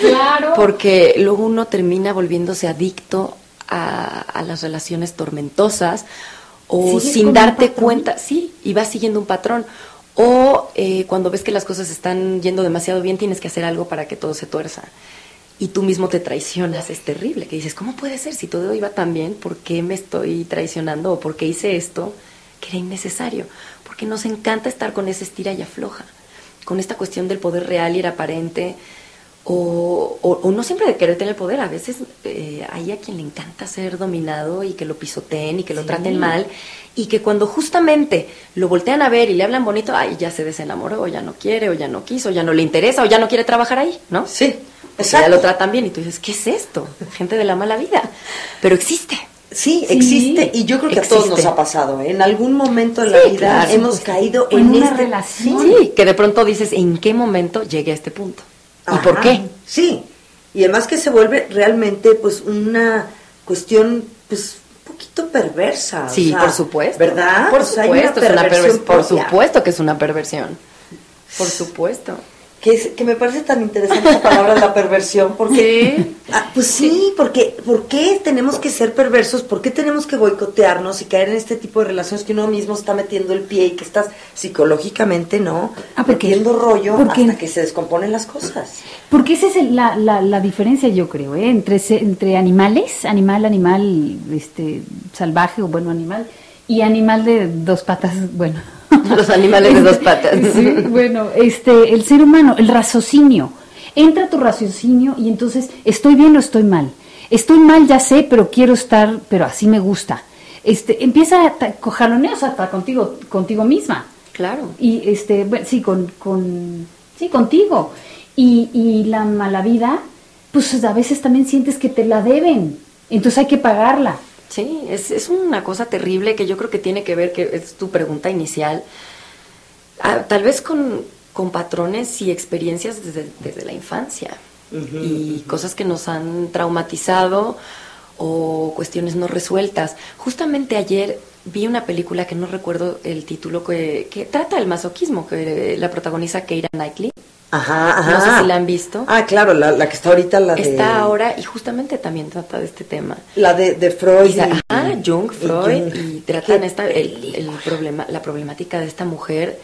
Claro. Porque luego uno termina volviéndose adicto a, a las relaciones tormentosas o Sigues sin darte cuenta, sí, y vas siguiendo un patrón. O eh, cuando ves que las cosas están yendo demasiado bien, tienes que hacer algo para que todo se tuerza. Y tú mismo te traicionas, es terrible, que dices, ¿cómo puede ser? Si todo iba tan bien, ¿por qué me estoy traicionando? ¿O por qué hice esto que era innecesario? Porque nos encanta estar con esa estira y afloja, con esta cuestión del poder real y era aparente, o, o- o no siempre de querer tener poder, a veces eh, hay a quien le encanta ser dominado y que lo pisoteen y que lo Sí. traten mal, y que cuando justamente lo voltean a ver y le hablan bonito, ay, ya se desenamoró, o ya no quiere, o ya no quiso, o ya no le interesa, o ya no quiere trabajar ahí, ¿no? Sí, Porque ya lo tratan bien y tú dices, ¿qué es esto? Gente de la mala vida. Pero existe. Sí, Sí, existe y yo creo que a todos existe. nos ha pasado. ¿eh? En algún momento de la vida claro, hemos caído o en, en una este- relación. Sí, que de pronto dices, ¿en qué momento llegué a este punto? ¿Y Ajá, por qué? Sí, y además que se vuelve realmente pues una cuestión pues un poquito perversa. o Sí, sea, por supuesto. ¿Verdad? Por O sea, hay supuesto, una es una perversión pervers- por supuesto que es una perversión. Por supuesto. Que, es- que me parece tan interesante la palabra la perversión, porque... Sí. Ah, pues sí, porque ¿por qué tenemos que ser perversos? ¿Por qué tenemos que boicotearnos y caer en este tipo de relaciones que uno mismo está metiendo el pie y que estás psicológicamente, ¿no? Ah, porque- metiendo rollo porque- hasta que se descomponen las cosas. Porque esa es el- la, la, la diferencia, yo creo, ¿eh? entre, entre animales, animal, animal este, salvaje o bueno, animal, y animal de dos patas, bueno. Los animales de dos patas. Sí, bueno, este, el ser humano, el raciocinio. Entra tu raciocinio y entonces, ¿estoy bien o estoy mal? Estoy mal, ya sé, pero quiero estar, pero así me gusta. Este, empieza a jaloneos hasta contigo, contigo misma. Claro. Y este, bueno, sí, con, con, sí, contigo. Y, y la mala vida, pues a veces también sientes que te la deben. Entonces hay que pagarla. Sí, es, es una cosa terrible que yo creo que tiene que ver, que es tu pregunta inicial, ah, tal vez con, con patrones y experiencias desde, desde la infancia y cosas que nos han traumatizado o cuestiones no resueltas. Justamente ayer vi una película que no recuerdo el título que, que trata del masoquismo, que la protagoniza Keira Knightley. Ajá, ajá. No sé si la han visto. Ah, claro, la, la que está ahorita, la de... Está ahora y justamente también trata de este tema. La de, de Freud. Y ajá, Jung, y Freud, Jung. y tratan esta, el, el problema, la problemática de esta mujer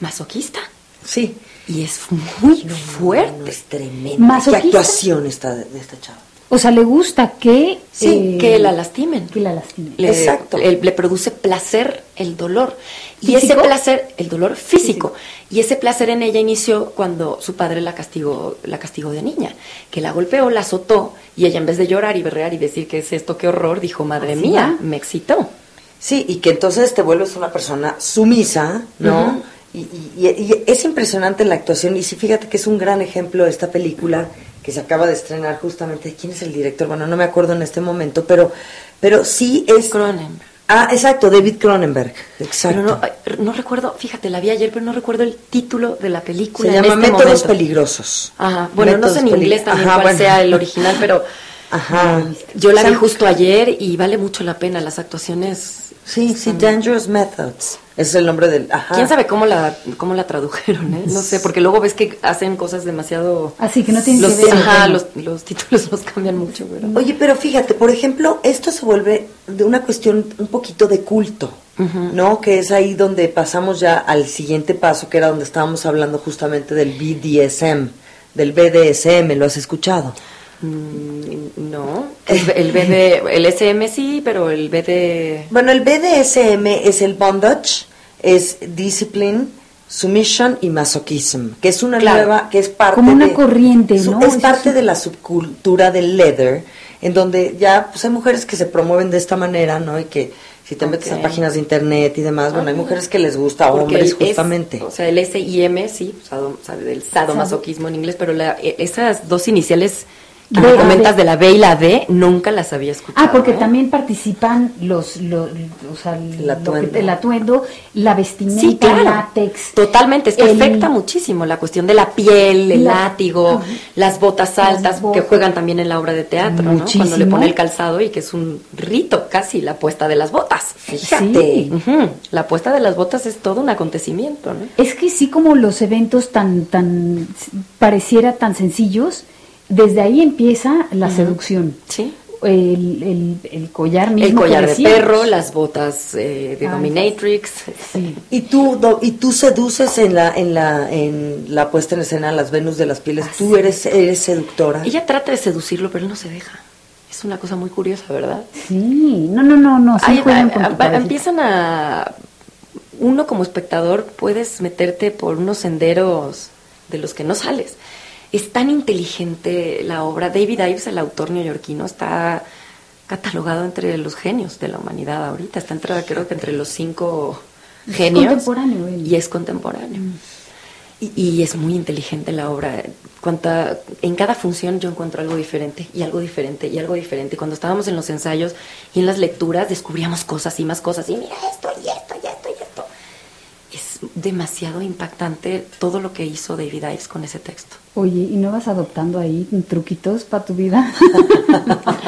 masoquista. Sí. Y es muy No, fuerte. es tremenda. ¿Masoquista? ¿Qué actuación está de, de esta chava? O sea, le gusta que... Sí, eh, que la lastimen. Que la lastimen. Le, Exacto. le- le produce placer el dolor. Y ese placer, el dolor físico. Y ese placer en ella inició cuando su padre la castigó, la castigó de niña. Que la golpeó, la azotó. Y ella en vez de llorar y berrear y decir que es esto, qué horror, dijo, madre Así mía, va. me excitó. Sí, y que entonces te vuelves una persona sumisa, ¿no? Y, y- y es impresionante la actuación. Y sí, fíjate que es un gran ejemplo esta película que se acaba de estrenar justamente. ¿Quién es el director? Bueno, no me acuerdo en este momento, pero, pero sí es... Cronenberg. Ah, exacto, David Cronenberg. Exacto. Pero no, ay, no recuerdo, fíjate, la vi ayer, pero no recuerdo el título de la película. se en llama este Métodos momento. Peligrosos. Ajá, bueno, no sé en inglés también Ajá, cuál bueno. sea el original, pero Ajá. yo la vi justo ayer y vale mucho la pena. Las actuaciones. Sí, sí, Dangerous Methods. Ese es el nombre del... Ajá. ¿Quién sabe cómo la, cómo la tradujeron? eh? No sé, porque luego ves que hacen cosas demasiado. Así que no tienen los, que ver. ajá, los, los títulos los cambian mucho, pero. Oye, pero fíjate, por ejemplo, esto se vuelve de una cuestión un poquito de culto, ¿no? Que es ahí donde pasamos ya al siguiente paso, que era donde estábamos hablando justamente del BDSM, del BDSM, ¿lo has escuchado? Mm, no. El, el BD, el SM sí, pero el BD. Bueno, el BDSM es el bondage, es discipline, submission y masochism, que es una Claro. nueva, que es parte Como una de- corriente, ¿no? Es parte es- de la subcultura del leather, en donde ya pues hay mujeres que se promueven de esta manera, ¿no? Y que si te metes a páginas de internet y demás, bueno, hay Ah. mujeres que les gusta, Porque hombres justamente. o sea, el SIM, sí, sado- sabe del sadomasoquismo en inglés, pero la- e- esas dos iniciales que me comentas de la B y la D, nunca las había escuchado. Ah, porque ¿eh? también participan los, los o sea, el, El atuendo. que- el atuendo, la vestimenta, Sí, claro. látex. Totalmente, es que el- afecta muchísimo la cuestión de la piel, el La- látigo, las botas Las altas botas. que juegan también en la obra de teatro, ¿no? Cuando le Muchísimo. pone el calzado y que es un rito casi la puesta de las botas. Fíjate. Sí. Ujú, La puesta de las botas es todo un acontecimiento, ¿no? Es que sí como los eventos tan, tan, pareciera tan sencillos, desde ahí empieza la seducción. Sí. El, el, el collar mismo. El collar de perro, las botas eh, de Ah, dominatrix. Sí. Y tú, do- y tú seduces en la, en la, en la puesta en escena las Venus de las pieles. Tú eres, eres seductora. Ella trata de seducirlo, pero él no se deja. Es una cosa muy curiosa, ¿verdad? Sí, no, no, no, no, sí Ay, juegan a- con tu a- cabecita. empiezan a uno como espectador puedes meterte por unos senderos de los que no sales. Es tan inteligente la obra. David Ives, el autor neoyorquino, está catalogado entre los genios de la humanidad ahorita. Está entre, creo que entre los cinco Es genios. contemporáneo él. Y es contemporáneo. Y, y es muy inteligente la obra. Cuanta, en cada función yo encuentro algo diferente y algo diferente y algo diferente. Cuando estábamos en los ensayos y en las lecturas descubríamos cosas y más cosas. Y mira esto y esto y esto y esto. Demasiado impactante todo lo que hizo David Ives con ese texto. Oye, ¿y no vas adoptando ahí truquitos para tu vida?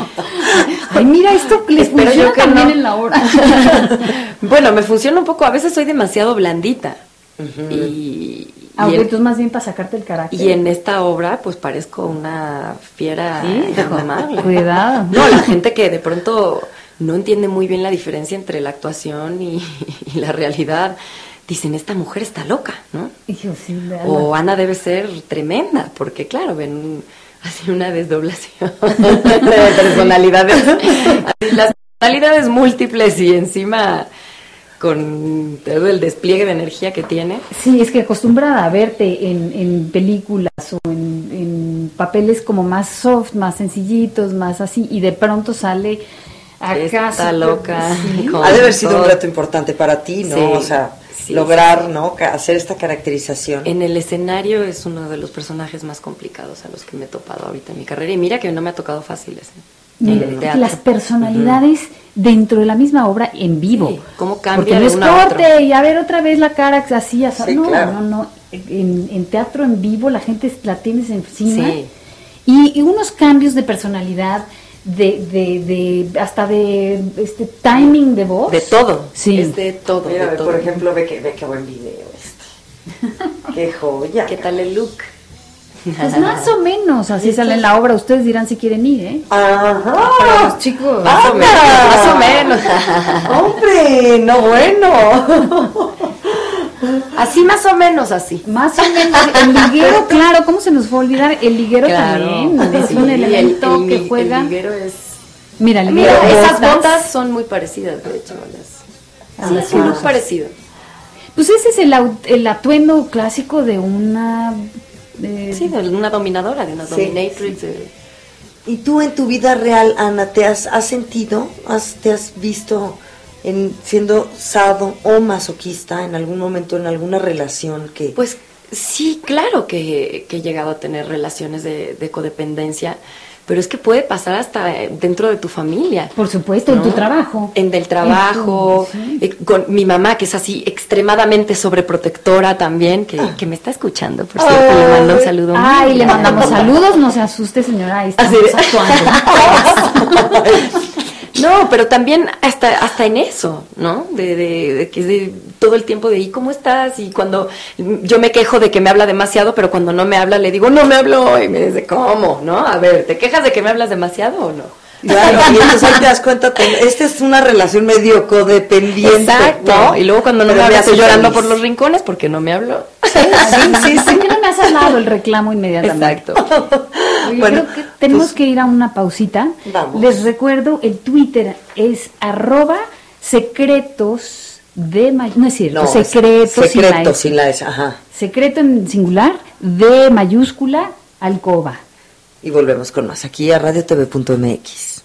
Ay, mira, esto les Espero funciona yo que también no. en la hora. bueno, me funciona un poco. A veces soy demasiado blandita. y, y Aunque en- tú más bien para sacarte el carácter. Y en esta obra, pues parezco una fiera Sí, cuidado. No, la gente que de pronto no entiende muy bien la diferencia entre la actuación y, y la realidad, dicen, esta mujer está loca, ¿no? Hijo, sí, O Ana debe ser tremenda, porque claro, ven así una desdoblación de personalidades. Las personalidades múltiples y encima con todo el despliegue de energía que tiene. Sí, es que acostumbrada a verte en, en películas o en, en papeles como más soft, más sencillitos, más así, y de pronto sale acá. Está loca. Sí. Ha de haber sido un reto importante para ti, ¿no? Sí, o sea, sí, lograr, sí. ¿no? Hacer esta caracterización. En el escenario es uno de los personajes más complicados a los que me he topado ahorita en mi carrera. Y mira que no me ha tocado fáciles. ¿eh? Mira, las personalidades dentro de la misma obra en vivo. Sí, ¿Cómo cambia Porque no de es una a corte otra? y a ver otra vez la cara así, así. Sí, no, claro. no, no. En, en teatro en vivo la gente la tienes encima. Sí. Y, y unos cambios de personalidad, de, de, de hasta de este timing de voz. De todo. Sí. Es de todo. Mira, de todo. por ejemplo, ve que, ve qué buen video este. qué joya. ¿Qué tal el look? Pues más o menos, así sale en la obra. Ustedes dirán si quieren ir, ¿eh? Ajá. Para los chicos. Más o menos, más o menos. Hombre, no bueno. Así más o menos así. Más o menos, el liguero, claro, ¿cómo se nos fue a olvidar? El liguero también es un el- elemento el- que el juega. liguero es... Mira, el liguero, Mira, esas botas son muy parecidas, de hecho. Las... A Sí, es un look parecido. Pues ese es el, au- el atuendo clásico de una. Sí, de una dominadora, de una Sí. dominatrix. de- ¿Y tú en tu vida real, Ana, te has, has sentido, has, te has visto en siendo sado o masoquista en algún momento, en alguna relación que... Pues sí, claro que, que he llegado a tener relaciones de, de codependencia, pero es que puede pasar hasta eh, dentro de tu familia. Por supuesto, en tu trabajo. En del trabajo, sí. eh, con mi mamá que es así extremadamente sobreprotectora también, que, que me está escuchando, por cierto, le mando un saludo. Ay, le mandamos saludos, no se asuste, señora, ahí estamos Así actuando. No, pero también hasta hasta en eso, ¿no? De, de, de que es de todo el tiempo de ¿y cómo estás? Y cuando yo me quejo de que me habla demasiado, pero cuando no me habla le digo, no me habló. Y me dice, ¿cómo? ¿No? A ver, ¿te quejas de que me hablas demasiado o no? Claro, y entonces ahí te das cuenta, esta es una relación medio codependiente. Exacto. ¿no? Y luego cuando no Pero me habla estoy llorando feliz. por los rincones porque no me habló. Sí, sí, sí. ¿Por qué no me has hablado el reclamo inmediatamente? Exacto. Oye, Bueno, creo que tenemos pues- que ir a una pausita. Vamos. Les recuerdo, el Twitter es arroba secretos de No es cierto, No, secretos sin la secreto S. sin la S, ajá. Secreto en singular, de mayúscula, alcoba. Y volvemos con más aquí a radiotv.mx.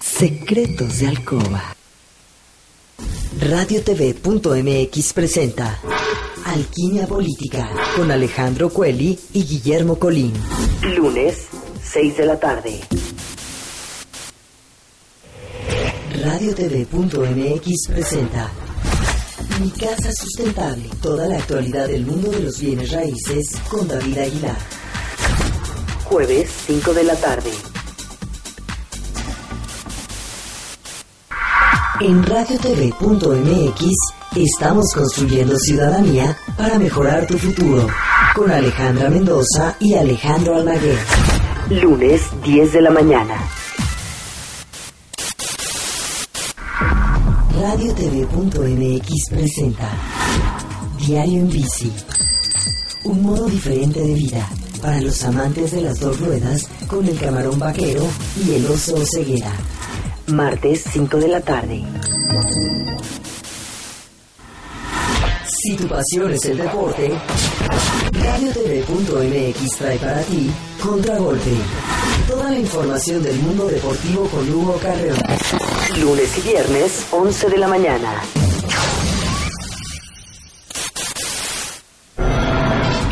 Secretos de Alcoba. Radiotv.mx presenta Alquimia Política con Alejandro Cueli y Guillermo Colín. Lunes, 6 de la tarde. Radiotv.mx presenta Mi Casa Sustentable. Toda la actualidad del mundo de los bienes raíces con David Aguilar. Jueves, 5 de la tarde. En radiotv.mx estamos construyendo ciudadanía para mejorar tu futuro. Con Alejandra Mendoza y Alejandro Almaguer. Lunes, 10 de la mañana. Radiotv.mx presenta Diario en Bici. Un modo diferente de vida para los amantes de las dos ruedas con el camarón vaquero y el oso ceguera. Martes 5 de la tarde. Si tu pasión es el deporte, RadioTV.mx trae para ti Contragolpe. Toda la información del mundo deportivo con Hugo Carreón. Lunes y viernes, 11 de la mañana.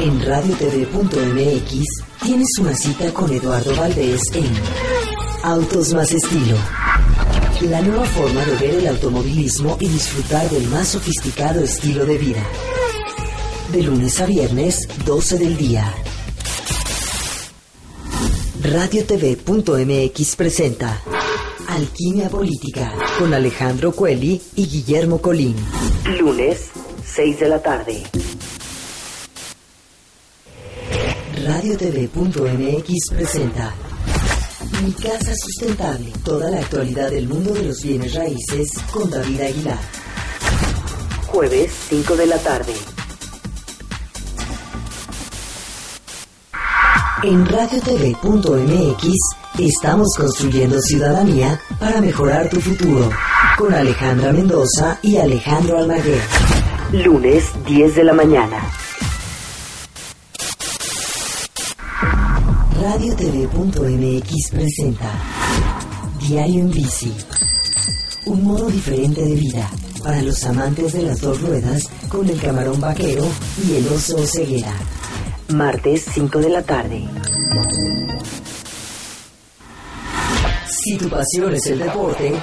En radiotv.mx tienes una cita con Eduardo Valdés en Autos más estilo. La nueva forma de ver el automovilismo y disfrutar del más sofisticado estilo de vida. De lunes a viernes, 12 del día. RadioTV.mx presenta Alquimia Política con Alejandro Cueli y Guillermo Colín. Lunes, 6 de la tarde. RadioTV.mx presenta Mi Casa Sustentable. Toda la actualidad del mundo de los bienes raíces con David Aguilar. Jueves, 5 de la tarde. En radiotv.mx estamos construyendo ciudadanía para mejorar tu futuro. Con Alejandra Mendoza y Alejandro Almaguer. Lunes, 10 de la mañana. RadioTV.mx presenta Diario en Bici. Un modo diferente de vida para los amantes de las dos ruedas con el camarón vaquero y el oso ceguera. Martes 5 de la tarde. Si tu pasión es el deporte,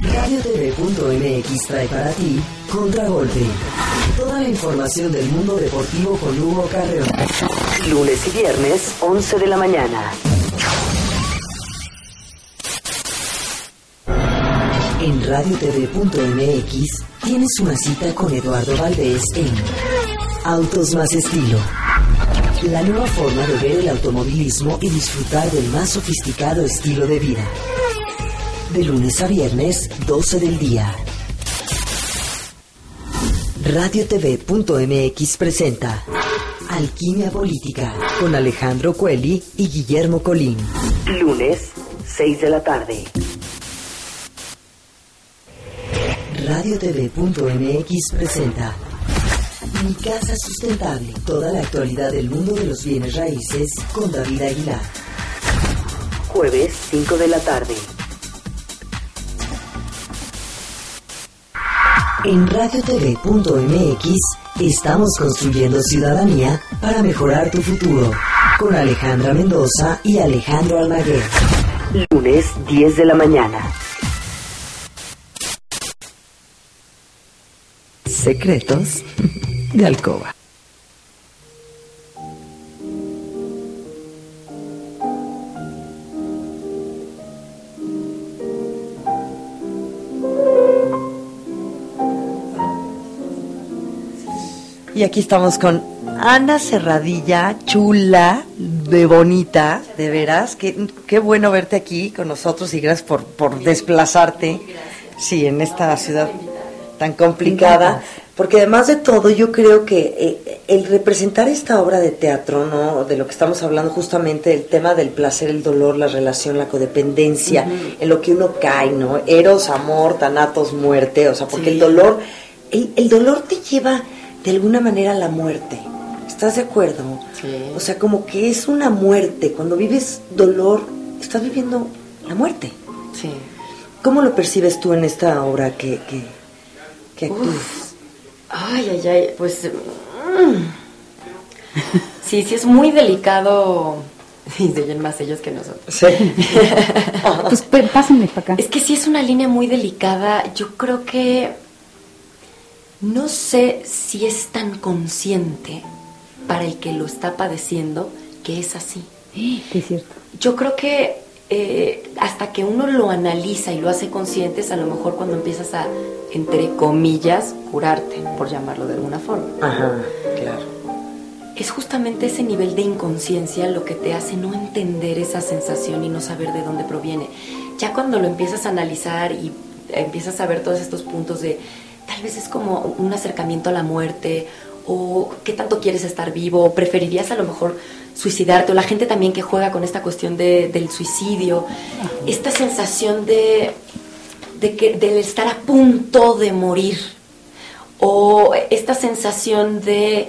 radiotv.mx trae para ti Contragolpe. Toda la información del mundo deportivo con Hugo Carreón. Lunes y viernes, 11 de la mañana. En radiotv.mx tienes una cita con Eduardo Valdés en Autos más estilo. La nueva forma de ver el automovilismo y disfrutar del más sofisticado estilo de vida. De lunes a viernes, 12 del día. RadioTV.mx presenta Alquimia Política con Alejandro Cueli y Guillermo Colín. Lunes, 6 de la tarde. RadioTV.mx presenta Mi Casa Sustentable. Toda la actualidad del mundo de los bienes raíces con David Aguilar. Jueves, 5 de la tarde. En radiotv.mx estamos construyendo ciudadanía para mejorar tu futuro. Con Alejandra Mendoza y Alejandro Almaguer. Lunes 10 de la mañana. Secretos de Alcoba. Y aquí estamos con Ana Cerradilla, chula, de bonita, de veras. Qué, qué bueno verte aquí con nosotros y gracias por, por desplazarte. Sí, en esta ciudad tan complicada. Porque además de todo, yo creo que eh, el representar esta obra de teatro, ¿no? De lo que estamos hablando justamente, el tema del placer, el dolor, la relación, la codependencia, en lo que uno cae, ¿no? Eros, amor, tanatos, muerte, o sea, porque el dolor, el, el dolor te lleva de alguna manera la muerte. ¿Estás de acuerdo? Sí. O sea, como que es una muerte. Cuando vives dolor, estás viviendo la muerte. Sí. ¿Cómo lo percibes tú en esta obra que, que, que actúas? Ay, ay, ay, pues... mm. Sí, sí, es muy delicado. Y se oyen más ellos que nosotros. Sí. Pues pásenme para acá. Es que sí es una línea muy delicada. Yo creo que no sé si es tan consciente para el que lo está padeciendo que es así. Sí, es cierto. Yo creo que eh, hasta que uno lo analiza y lo hace consciente es a lo mejor cuando empiezas a, entre comillas, curarte, por llamarlo de alguna forma. Ajá, claro. Es justamente ese nivel de inconsciencia lo que te hace no entender esa sensación y no saber de dónde proviene. Ya cuando lo empiezas a analizar y empiezas a ver todos estos puntos de tal vez es como un acercamiento a la muerte o qué tanto quieres estar vivo o preferirías a lo mejor suicidarte o la gente también que juega con esta cuestión de- del suicidio, esta sensación de, de que del estar a punto de morir o esta sensación de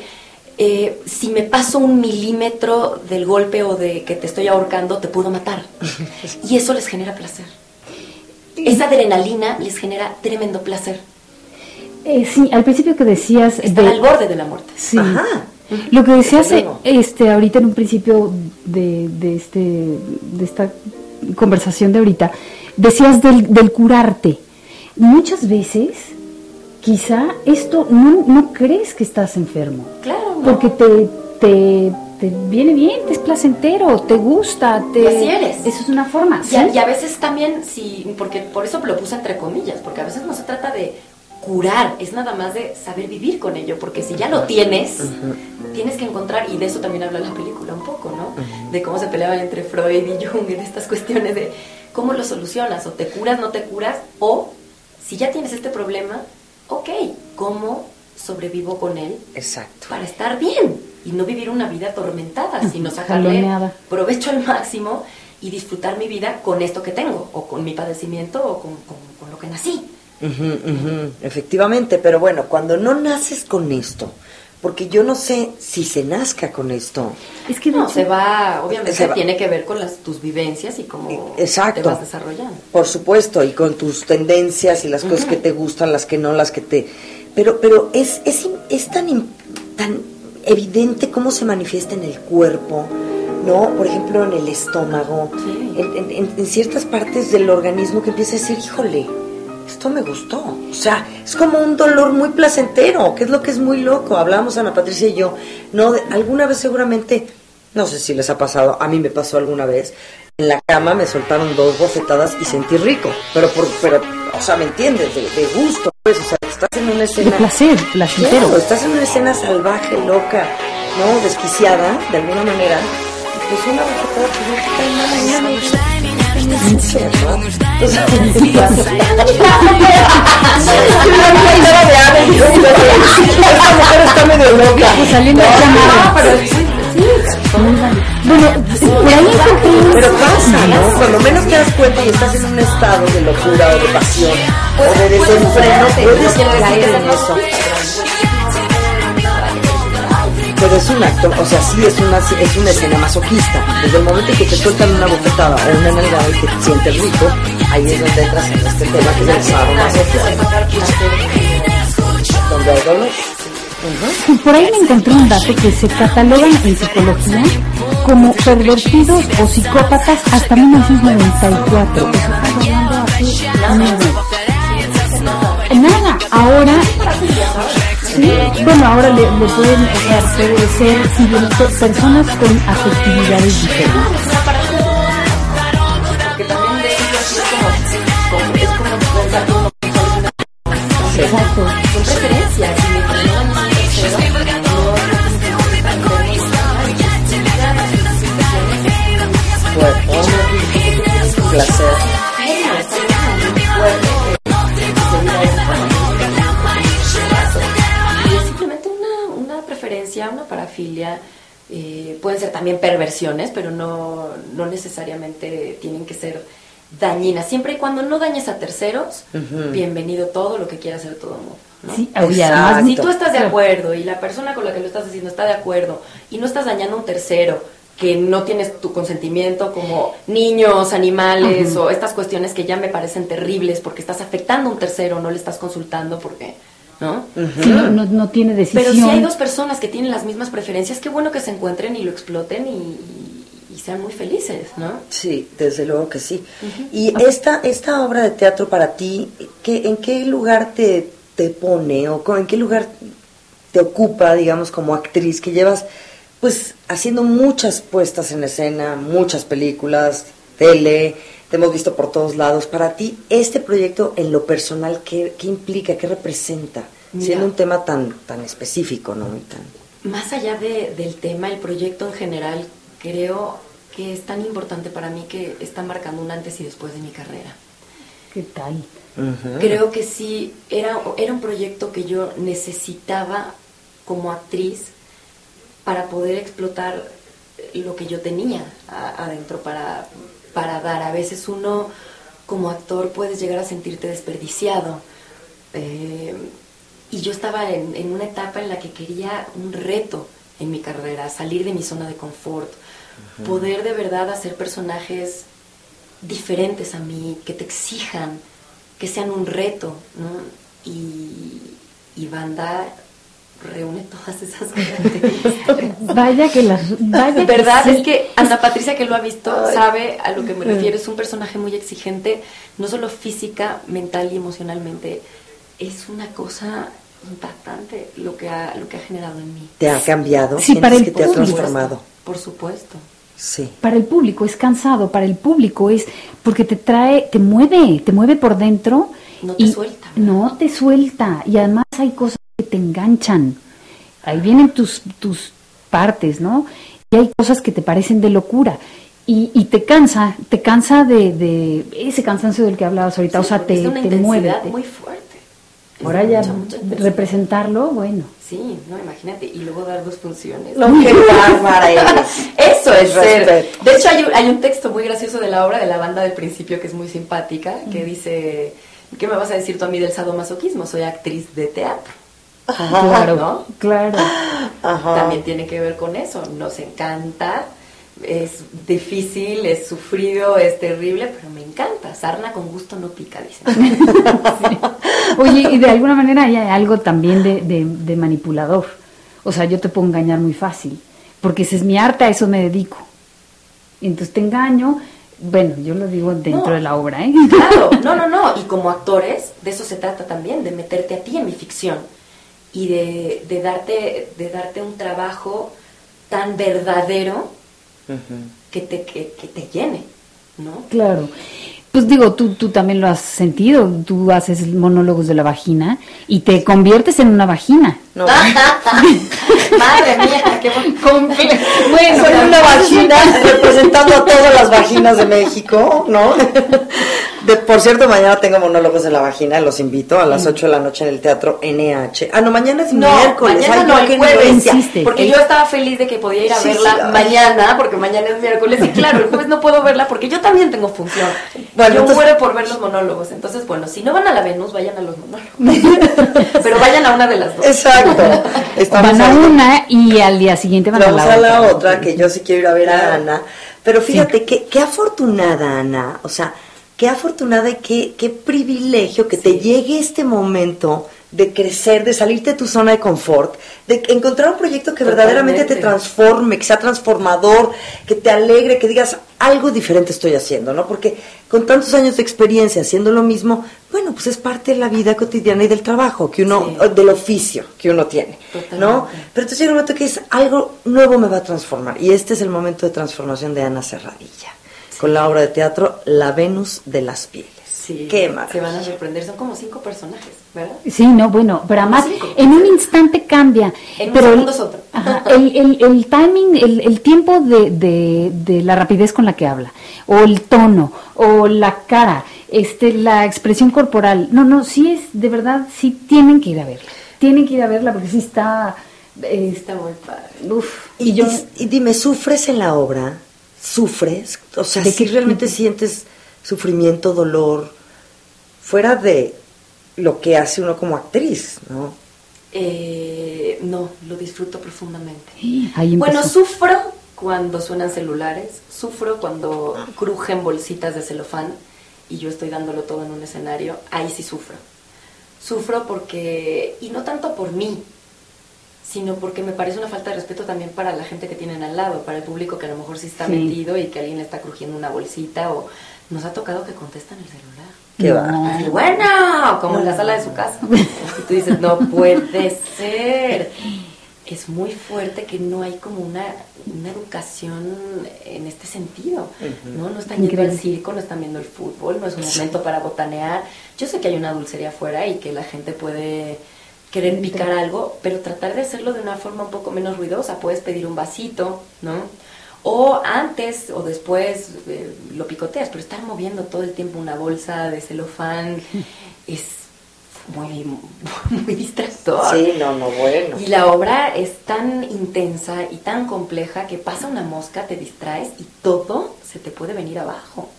eh, si me paso un milímetro del golpe o de que te estoy ahorcando, te puedo matar. Y eso les genera placer. Esa adrenalina les genera tremendo placer. Eh, sí, al principio que decías... Están de- al borde de la muerte. Sí. Ajá. Lo que decías eh, este ahorita en un principio de, de este de esta conversación de ahorita, decías del, del curarte. Muchas veces quizá esto no, no crees que estás enfermo, Claro, ¿no? porque te, te, te viene bien, te es placentero, te gusta, te Y así eres. Eso es una forma. Y a, y a veces también, sí, porque por eso lo puse entre comillas, porque a veces no se trata de curar, es nada más de saber vivir con ello, porque si ya lo tienes, tienes que encontrar, y de eso también habla la película un poco, ¿no? De cómo se peleaban entre Freud y Jung en estas cuestiones de cómo lo solucionas, o te curas, no te curas, o si ya tienes este problema, ok, ¿cómo sobrevivo con él Exacto. para estar bien y no vivir una vida atormentada, sino sacarle provecho al máximo y disfrutar mi vida con esto que tengo, o con mi padecimiento, o con, con- con lo que nací. Ujú, ujú, Efectivamente, pero bueno, cuando no naces con esto, porque yo no sé si se nazca con esto. Es que No, hecho- se va, obviamente Se va. tiene que ver con las, tus vivencias y cómo Exacto. te vas desarrollando. Por supuesto, y con tus tendencias y las cosas que te gustan, las que no, las que te... Pero, pero es, es, in- es tan, im- tan evidente cómo se manifiesta en el cuerpo, ¿no? Por ejemplo, en el estómago, Sí. en, en- en ciertas partes del organismo que empieza a decir, híjole, esto me gustó. O sea, es como un dolor muy placentero, que es lo que es muy loco. Hablábamos Ana Patricia y yo, ¿no? De- alguna vez seguramente, no sé si les ha pasado, a mí me pasó alguna vez, en la cama me soltaron dos bofetadas y sentí rico, pero, por, pero o sea, ¿me entiendes? De, de gusto, pues, o sea, estás en una De escena... placer, placentero. Claro, estás en una escena salvaje, loca, ¿no? Desquiciada, de alguna manera. y Pues una bofetada pues no te cae mal, saliendo. Bueno, por ahí Pero pasa, ¿no? Cuando menos te das cuenta y estás en un estado de locura o de pasión o de desenfreno, puedes caer en eso. Es un acto, o sea, sí es una, es una escena masoquista. Desde el momento en que te sueltan una bofetada o una nalgada y te sientes rico, ahí es donde entras en este tema que es el sadomasoquismo. Donde hay dolor. Ujú. Por ahí me encontré un dato que se catalogan en psicología como pervertidos o psicópatas hasta 1994. Eso estamos hablando hace nada. Nada, ahora, sí, bueno, ahora le, le pueden, o ser simplemente personas con afectividades diferentes. Es Exacto. son preferencias y parafilia. eh, pueden ser también perversiones, pero no, no necesariamente tienen que ser dañinas. Siempre y cuando no dañes a terceros, bienvenido todo lo que quiera hacer todo el mundo. ¿no? Sí, además, Si tú estás de acuerdo y la persona con la que lo estás haciendo está de acuerdo y no estás dañando a un tercero que no tienes tu consentimiento como niños, animales o estas cuestiones que ya me parecen terribles porque estás afectando a un tercero, no le estás consultando porque, ¿no? sí, no, no tiene decisión. Pero si hay dos personas que tienen las mismas preferencias, qué bueno que se encuentren y lo exploten y, y sean muy felices, ¿no? Sí, desde luego que sí. Y esta, esta obra de teatro para ti, ¿qué, ¿en qué lugar te, te pone o en qué lugar te ocupa, digamos, como actriz que llevas, pues, haciendo muchas puestas en escena, muchas películas, tele, te hemos visto por todos lados. Para ti, este proyecto en lo personal, ¿qué, qué implica, qué representa? Mira. Siendo un tema tan, tan específico, ¿no? Y tan... Más allá de- del tema, el proyecto en general, creo que es tan importante para mí que está marcando un antes y después de mi carrera. ¿Qué tal? Creo que sí, era, era un proyecto que yo necesitaba como actriz para poder explotar lo que yo tenía adentro para, para dar. A veces uno como actor puedes llegar a sentirte desperdiciado. Eh, y yo estaba en, en una etapa en la que quería un reto en mi carrera, salir de mi zona de confort, poder de verdad hacer personajes diferentes a mí, que te exijan, que sean un reto, ¿no? Y, y banda reúne todas esas características. Vaya que las... Vaya ¿Verdad? sí. Es que Ana Patricia que lo ha visto sabe a lo que me refiero. Es un personaje muy exigente, no solo física, mental y emocionalmente. Es una cosa impactante lo que ha, lo que ha generado en mí. ¿Te ha cambiado? Sí, ¿Sientes para el que te ha público. transformado? Por supuesto. Sí. para el público es cansado, para el público es porque te trae, te mueve, te mueve por dentro. No te y suelta. No te suelta. Y además hay cosas que te enganchan. Ahí vienen tus, tus partes, ¿no? Y hay cosas que te parecen de locura. Y, y te cansa, te cansa de, de ese cansancio del que hablabas ahorita, Sí, o sea, te, es una te mueve. muy fuerte. Ahora ya mucha, mucha intensidad. representarlo, bueno. Sí, no, imagínate. Y luego dar dos funciones. No, qué bárbara. Eso es ser. De hecho, hay un, hay un texto muy gracioso de la obra de la banda del principio que es muy simpática, que dice, ¿qué me vas a decir tú a mí del sadomasoquismo? Soy actriz de teatro. Claro, ¿no? claro. Ajá. También tiene que ver con eso. Nos encanta, es difícil, es sufrido, es terrible, pero me encanta. Sarna con gusto no pica, dicen. Oye, y de alguna manera hay algo también de, de- de manipulador. O sea, yo te puedo engañar muy fácil, porque ese es mi arte, a eso me dedico. Entonces te engaño, bueno, yo lo digo dentro No. de la obra, ¿eh? Claro, no, no, no. Y como actores, de eso se trata también, de meterte a ti en mi ficción y de, de darte, de darte un trabajo tan verdadero que te, que, que te llene, ¿no? Claro. Pues digo, tú, tú también lo has sentido, tú haces monólogos de la vagina y te conviertes en una vagina. No. Madre mía, qué bon- Bueno, Soy una vagina representando a todas las vaginas de México, ¿no? De, por cierto, mañana tengo monólogos de la vagina, los invito a las 8 de la noche en el Teatro NH. Ah, no, mañana es No, miércoles. mañana Ay, no, el jueves. Insiste. Porque El- yo estaba feliz de que podía ir a Sí, verla sí, mañana, porque mañana es miércoles. Y claro, el jueves no puedo verla porque yo también tengo función. Bueno, yo entonces- muero por ver los monólogos. Entonces, bueno, si no van a la Venus, vayan a los monólogos. Pero vayan a una de las dos. Exacto. Estamos van a ahí. una y al día siguiente van a Vamos la a otra. la otra, que yo sí quiero ir a ver a. Ana. Pero fíjate, qué, qué afortunada, Ana. O sea, qué afortunada y qué, qué privilegio que te llegue este momento de crecer, de salirte de tu zona de confort, de encontrar un proyecto que verdaderamente te transforme, que sea transformador, que te alegre, que digas algo diferente estoy haciendo, ¿no? Porque con tantos años de experiencia haciendo lo mismo, bueno, pues es parte de la vida cotidiana y del trabajo que uno, Sí. del oficio que uno tiene, ¿no? Totalmente. Pero entonces llega un momento que es algo nuevo me va a transformar. Y este es el momento de transformación de Ana Serradilla, con la obra de teatro La Venus de las Pieles. Sí, Qué se maravilla. van a sorprender. Son como cinco personajes, ¿verdad? Sí, no, bueno, pero además Cinco. en un instante cambia. En un pero segundo el, es otro. ajá, el, el- el timing, el, el tiempo de, de- de la rapidez con la que habla, o el tono, o la cara, este, la expresión corporal. No, no, sí es, de verdad, sí tienen que ir a verla. Tienen que ir a verla porque sí está... eh, Está muy padre. uf, Y, y yo... y- dime, ¿sufres en la obra? ¿Sufres? O sea, ¿De si qué realmente sientes sufrimiento, dolor, fuera de lo que hace uno como actriz, ¿no? Eh, no, lo disfruto profundamente. Bueno, sufro cuando suenan celulares, sufro cuando crujen bolsitas de celofán y yo estoy dándolo todo en un escenario, ahí sí sufro. Sufro porque, y no tanto por mí, sino porque me parece una falta de respeto también para la gente que tienen al lado, para el público que a lo mejor sí está Sí. metido y que alguien le está crujiendo una bolsita o nos ha tocado que contestan el celular. Qué va. Bueno, como en la sala de su casa. Y tú dices, no puede ser. Es muy fuerte que no hay como una, una educación en este sentido. ¿no? no están yendo al circo, no están viendo el fútbol, no es un momento para botanear. Yo sé que hay una dulcería afuera y que la gente puede querer picar algo, pero tratar de hacerlo de una forma un poco menos ruidosa. Puedes pedir un vasito, ¿no? O antes o después eh, lo picoteas, pero estar moviendo todo el tiempo una bolsa de celofán es muy, muy distractor. Sí, no, no, bueno. Y la obra es tan intensa y tan compleja que pasa una mosca, te distraes y todo se te puede venir abajo.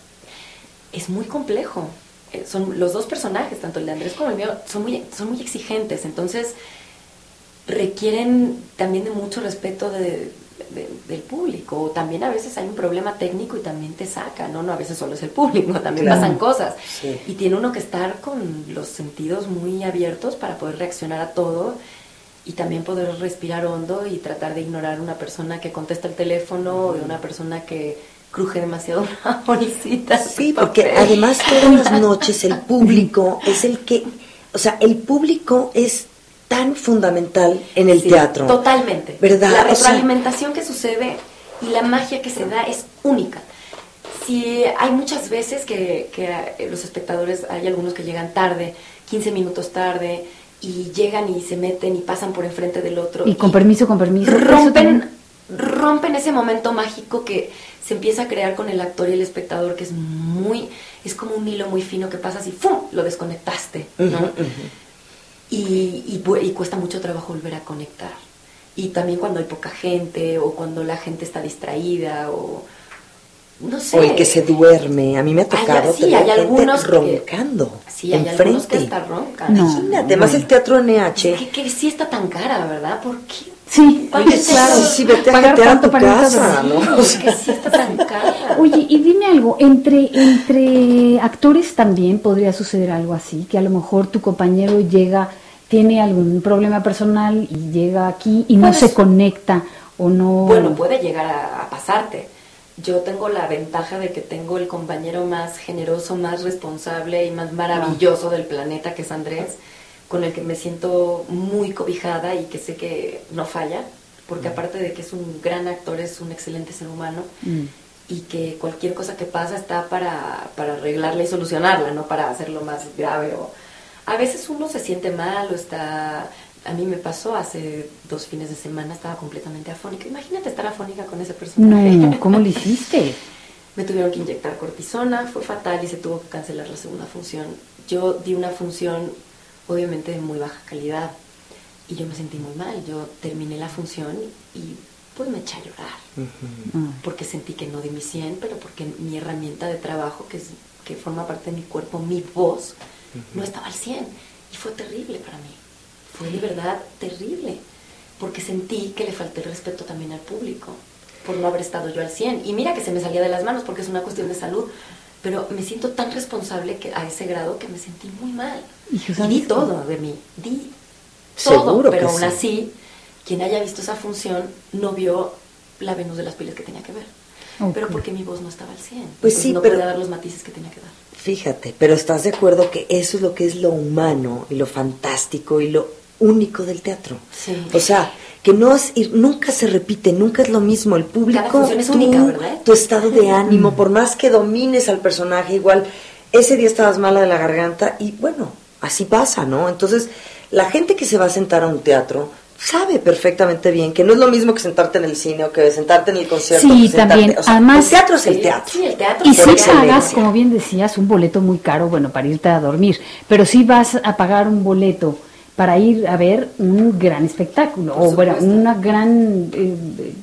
Es muy complejo. Eh, Son los dos personajes, tanto el de Andrés como el mío, son muy, son muy exigentes. Entonces requieren también de mucho respeto de- de- del público. También a veces hay un problema técnico y también te saca, ¿no? No, a veces solo es el público, también Claro. pasan cosas. Sí. Y tiene uno que estar con los sentidos muy abiertos para poder reaccionar a todo y también poder respirar hondo y tratar de ignorar una persona que contesta el teléfono o de una persona que cruje demasiado una bolsita. Sí, porque además todas las noches el público es el que, o sea, el público es tan fundamental en el Sí, teatro. Totalmente. ¿Verdad? La O sea- retroalimentación que sucede y la magia que se da es única. Si hay muchas veces que, que, eh, los espectadores, hay algunos que llegan tarde, 15 minutos tarde, y llegan y se meten y pasan por enfrente del otro. Y con permiso, con permiso. Rompen, rompen ese momento mágico que se empieza a crear con el actor y el espectador, que es muy, es como un hilo muy fino que pasas y ¡fum! lo desconectaste, ¿no? Ujú, ujú. Y, y, y cuesta mucho trabajo volver a conectar. Y también cuando hay poca gente o cuando la gente está distraída o no sé. O el que se duerme. A mí me ha Hay- tocado sí, tener hay gente algunos que- roncando Sí, hay algunos que enfrente. hasta roncan. No. Imagínate, además Bueno. el teatro NH. Que, que sí está tan cara, ¿verdad? ¿Por qué? Sí, Oye, claro. Sí, sí, vete a Pagar tu casa. ¿no? O Sí, que sí está tan cara. Oye, y dime algo, entre, entre actores también podría suceder algo así, que a lo mejor tu compañero llega, tiene algún problema personal y llega aquí y no se conecta o no... Bueno, puede llegar a, a pasarte. yo tengo la ventaja de que tengo el compañero más generoso, más responsable y más maravilloso del planeta, que es Andrés, con el que me siento muy cobijada y que sé que no falla, porque aparte de que es un gran actor, es un excelente ser humano. Mm. Y que cualquier cosa que pasa está para, para arreglarla y solucionarla, no para hacerlo más grave. O... A veces uno se siente mal o está a mí me pasó hace dos fines de semana, estaba completamente afónica. Imagínate estar afónica con ese personaje. No, ¿cómo lo hiciste? me tuvieron que inyectar cortisona, fue fatal y se tuvo que cancelar la segunda función. Yo di una función obviamente de muy baja calidad y yo me sentí muy mal. Yo terminé la función y pues me eché a llorar Ah. porque sentí que no di mi 100, pero porque mi herramienta de trabajo, que, es, que forma parte de mi cuerpo, mi voz, no estaba al 100 y fue terrible para mí. Fue de verdad terrible, porque sentí que le falté el respeto también al público, por no haber estado yo al 100. Y mira que se me salía de las manos porque es una cuestión de salud, pero me siento tan responsable que a ese grado que me sentí muy mal. Y ¿sabes di todo de mí, di todo, Seguro pero aún sí. así, quien haya visto esa función no vio la Venus de las pieles que tenía que ver. Pero porque mi voz no estaba al 100. Pues sí, no pero- podía dar los matices que tenía que dar. Fíjate, pero estás de acuerdo que eso es lo que es lo humano y lo fantástico y lo único del teatro. Sí. O sea, que no es ir, nunca se repite, nunca es lo mismo. El público, Cada es tú, única, ¿verdad? tu estado de ánimo, por más que domines al personaje, igual ese día estabas mala de la garganta y bueno, así pasa, ¿no? Entonces, la gente que se va a sentar a un teatro sabe perfectamente bien que no es lo mismo que sentarte en el cine o que sentarte en el concierto. Sí, que sentarte- también. o sea, Además- el teatro es el teatro. Sí, el teatro. Y si excelencia. pagas, como bien decías, un boleto muy caro, bueno, para irte a dormir, pero sí vas a pagar un boleto para ir a ver un gran espectáculo Por o bueno, una gran, eh, eh,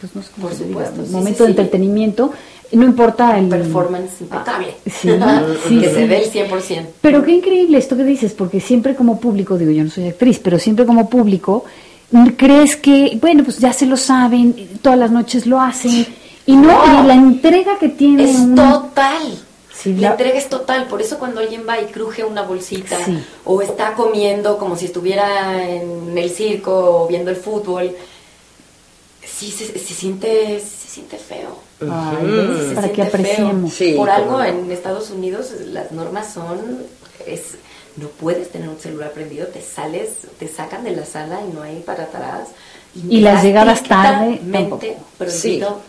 pues no sé cómo Por se diga, sí, momento sí, de sí. entretenimiento, no importa el performance impecable. Ah, sí, sí, que se ve el 100%. Pero qué increíble esto que dices, porque siempre como público, digo, yo no soy actriz, pero siempre como público, crees que, bueno, pues ya se lo saben, todas las noches lo hacen, y no, No. y la entrega que tiene Es total. Sí, la la- entrega es total. Por eso cuando alguien va y cruje una bolsita Sí. o está comiendo como si estuviera en el circo o viendo el fútbol, sí se, se siente, se siente feo. Se para que siente feo. apreciemos. Sí, Por algo no. en Estados Unidos las normas son es no puedes tener un celular prendido, te sales, te sacan de la sala y no hay para atrás. Y las llegadas tarde, prohibido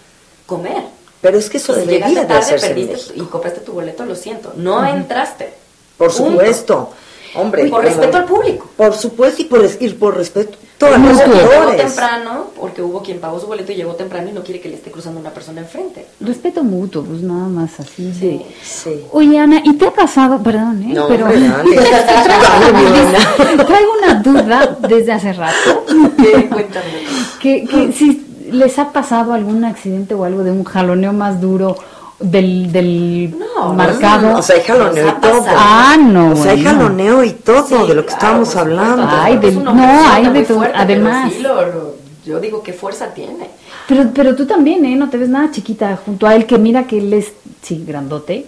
comer. Pero es que eso si debería llegaste de tarde, hacerse en perdiste México. y compraste tu boleto, lo siento. No entraste. Por Punto. supuesto. Hombre, Por como- respeto al público. Por supuesto y por, res- y por respeto. Hubo quien llegó temprano, porque hubo quien pagó su boleto y llegó temprano y no quiere que le esté cruzando una persona enfrente. Respeto mutuo, pues nada más así de... Sí. Oye, Ana, ¿y te ha pasado, perdón, eh? No, pero traigo una duda desde hace rato, Cuéntame. que, que si les ha pasado algún accidente o algo de un jaloneo más duro del, del No, marcado. O sea, hay jaloneo y todo. Ah, no, O sea, hay jaloneo y todo Sí, de lo que claro, estábamos hablando. Ay, una no, hay de todo, además. pero sí, lo- lo- yo digo, ¿qué fuerza tiene? Pero, pero tú también, ¿eh? No te ves nada chiquita junto a él, que mira que él es, sí, grandote.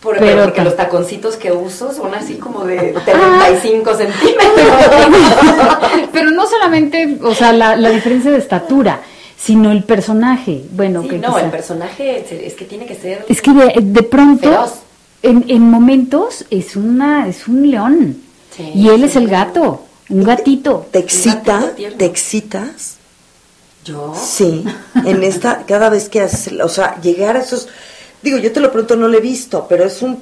Por- Pero porque los taconcitos que uso son así como de Ah. 35 centímetros. Pero no solamente, o sea, la, la diferencia de estatura, sino el personaje. Bueno, Sí, que no, quizá- el personaje es que tiene que ser... Es que de, de pronto, Feroz. en, en momentos, es una es un león. Sí, y él sí. es el gato, un gatito. ¿Te excita? ¿Te excitas? ¿Yo? Sí. En esta, cada vez que haces, o sea, llegar a esos, digo, yo te lo pregunto, no lo he visto, pero es un,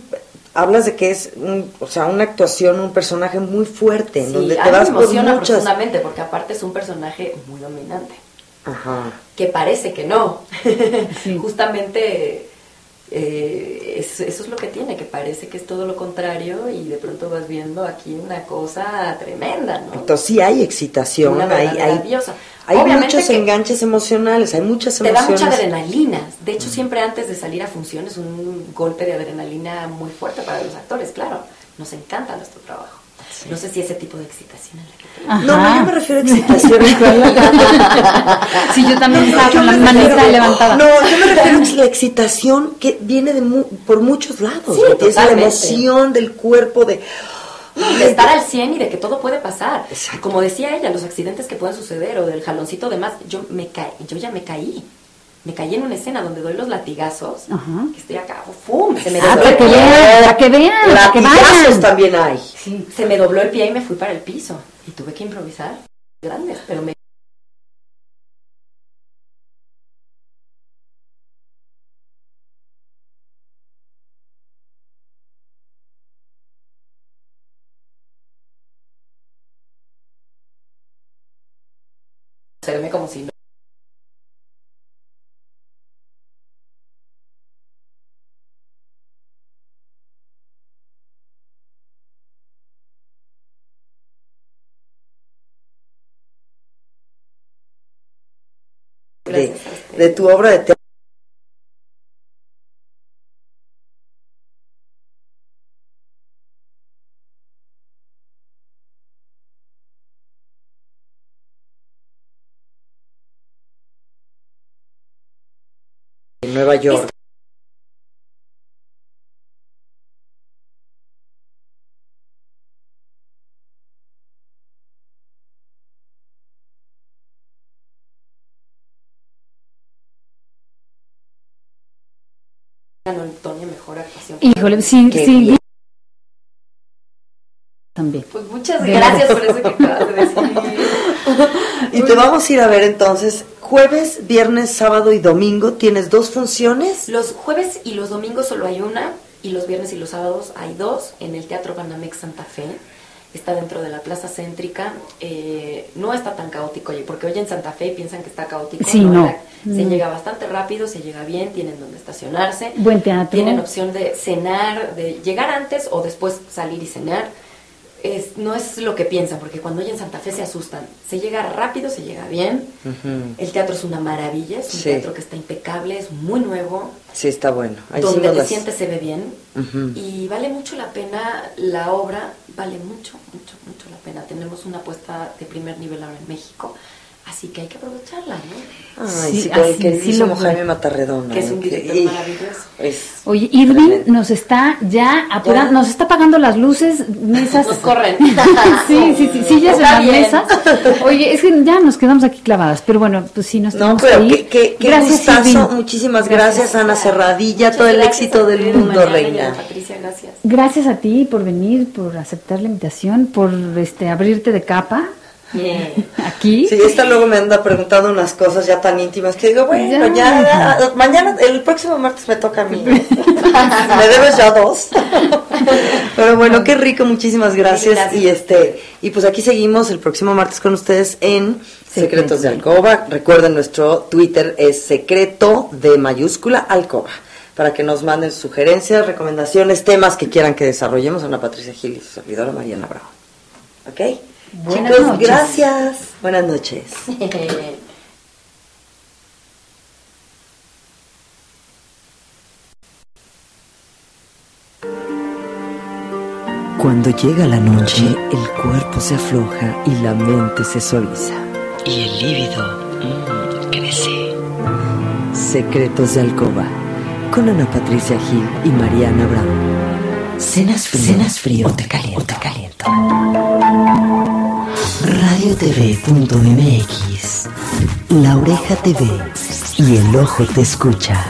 hablas de que es, un, o sea, una actuación, un personaje muy fuerte, en Sí, donde a te mí vas me por emociona muchas. profundamente porque aparte es un personaje muy dominante. Ajá. que parece que no. Sí. Justamente eh, es- eso es lo que tiene, que parece que es todo lo contrario y de pronto vas viendo aquí una cosa tremenda, ¿no? Entonces sí hay excitación, Una hay, hay, hay muchos enganches emocionales, hay muchas Te da emociones. mucha adrenalina. De hecho, siempre antes de salir a funciones, un golpe de adrenalina muy fuerte para los actores, claro. Nos encanta nuestro trabajo. No sé si ese tipo de excitación es la que. No, no, yo me refiero a excitación. Sí, yo también estaba. No, yo me refiero a la excitación que viene de mu- por muchos lados. Sí, ¿me entiendes? la emoción del cuerpo, de... de estar al 100 y de que todo puede pasar. Exacto. Como decía ella, los accidentes que puedan suceder o del jaloncito de más, yo me caí, yo ya me caí. Me caí en una escena donde doy los latigazos, Ajá. que estoy acá, ¡fum! Se me Ah, dobló para el que pie. vean, para que vean, para que Latigazos vayan. también hay. Sí. Se me dobló el pie y me fui para el piso. Y tuve que improvisar grandes, pero me hacerme como si no. De, Gracias a ustedes. De tu obra de teatro. Nueva York. Ganó Antonio mejor actuación. Híjole, sí, Qué sí. bien. También. Pues muchas gracias por eso que acabas de decir. Y te vamos a ir a ver entonces jueves, viernes, sábado y domingo. Tienes dos funciones. Los jueves y los domingos solo hay una, y los viernes y los sábados hay dos, en el Teatro Banamex Santa Fe. Está dentro de la plaza céntrica. eh, no está tan caótico, oye, porque hoy en Santa Fe piensan que está caótico. Sí, no. Se llega bastante rápido, se llega bien, tienen donde estacionarse. Buen teatro. Tienen opción de cenar, de llegar antes o después salir y cenar. Es, no es lo que piensan, porque cuando oyen Santa Fe se asustan. Se llega rápido, se llega bien. El teatro es una maravilla, es un Sí. teatro que está impecable, es muy nuevo Sí, está bueno. Ahí donde te las- sientes se ve bien y vale mucho la pena la obra vale mucho mucho mucho la pena tenemos una apuesta de primer nivel ahora en México así que hay que aprovecharla ¿no? Ay, Sí, sí, así, sí lo. Jaime Matarredona. Que es un director y- maravilloso. es Oye, Irving tremendo. nos está ya apurando, ¿Ya? nos está apagando las luces, mesas. Nos corren. sí, sí, sí, sillas en las mesas. Oye, es que ya nos quedamos aquí clavadas, pero bueno, pues sí, nos No, tenemos pero que qué, ir. qué, qué Gracias, gustazo. Irving. Muchísimas gracias, Ana Cerradilla. Muchas todo el gracias éxito del mundo, Mariana reina. Patricia gracias Gracias a ti por venir, por aceptar la invitación, por este abrirte de capa aquí. Sí, esta luego me anda preguntando unas cosas ya tan íntimas que digo, bueno, Ya. ya, ya, mañana, el próximo martes me toca a mí. me debes ya dos. Pero bueno, qué rico, muchísimas gracias. gracias. Y este, y pues aquí seguimos el próximo martes con ustedes en Secretos de Alcoba. Recuerden, nuestro Twitter es secreto de mayúscula Alcoba. Para que nos manden sugerencias, recomendaciones, temas que quieran que desarrollemos. Ana Patricia Gil y su servidora Mariana Bravo. ¿Ok? Buenas Chicos, noches. gracias. Buenas noches. Cuando llega la noche, el cuerpo se afloja y la mente se suaviza. Y el líbido mm, crece. Secretos de Alcoba, con Ana Patricia Gil y Mariana Brown. Cenas frío, cenas frío o te caliento. O te caliento. Radiotv.mx La oreja te ve y el ojo te escucha.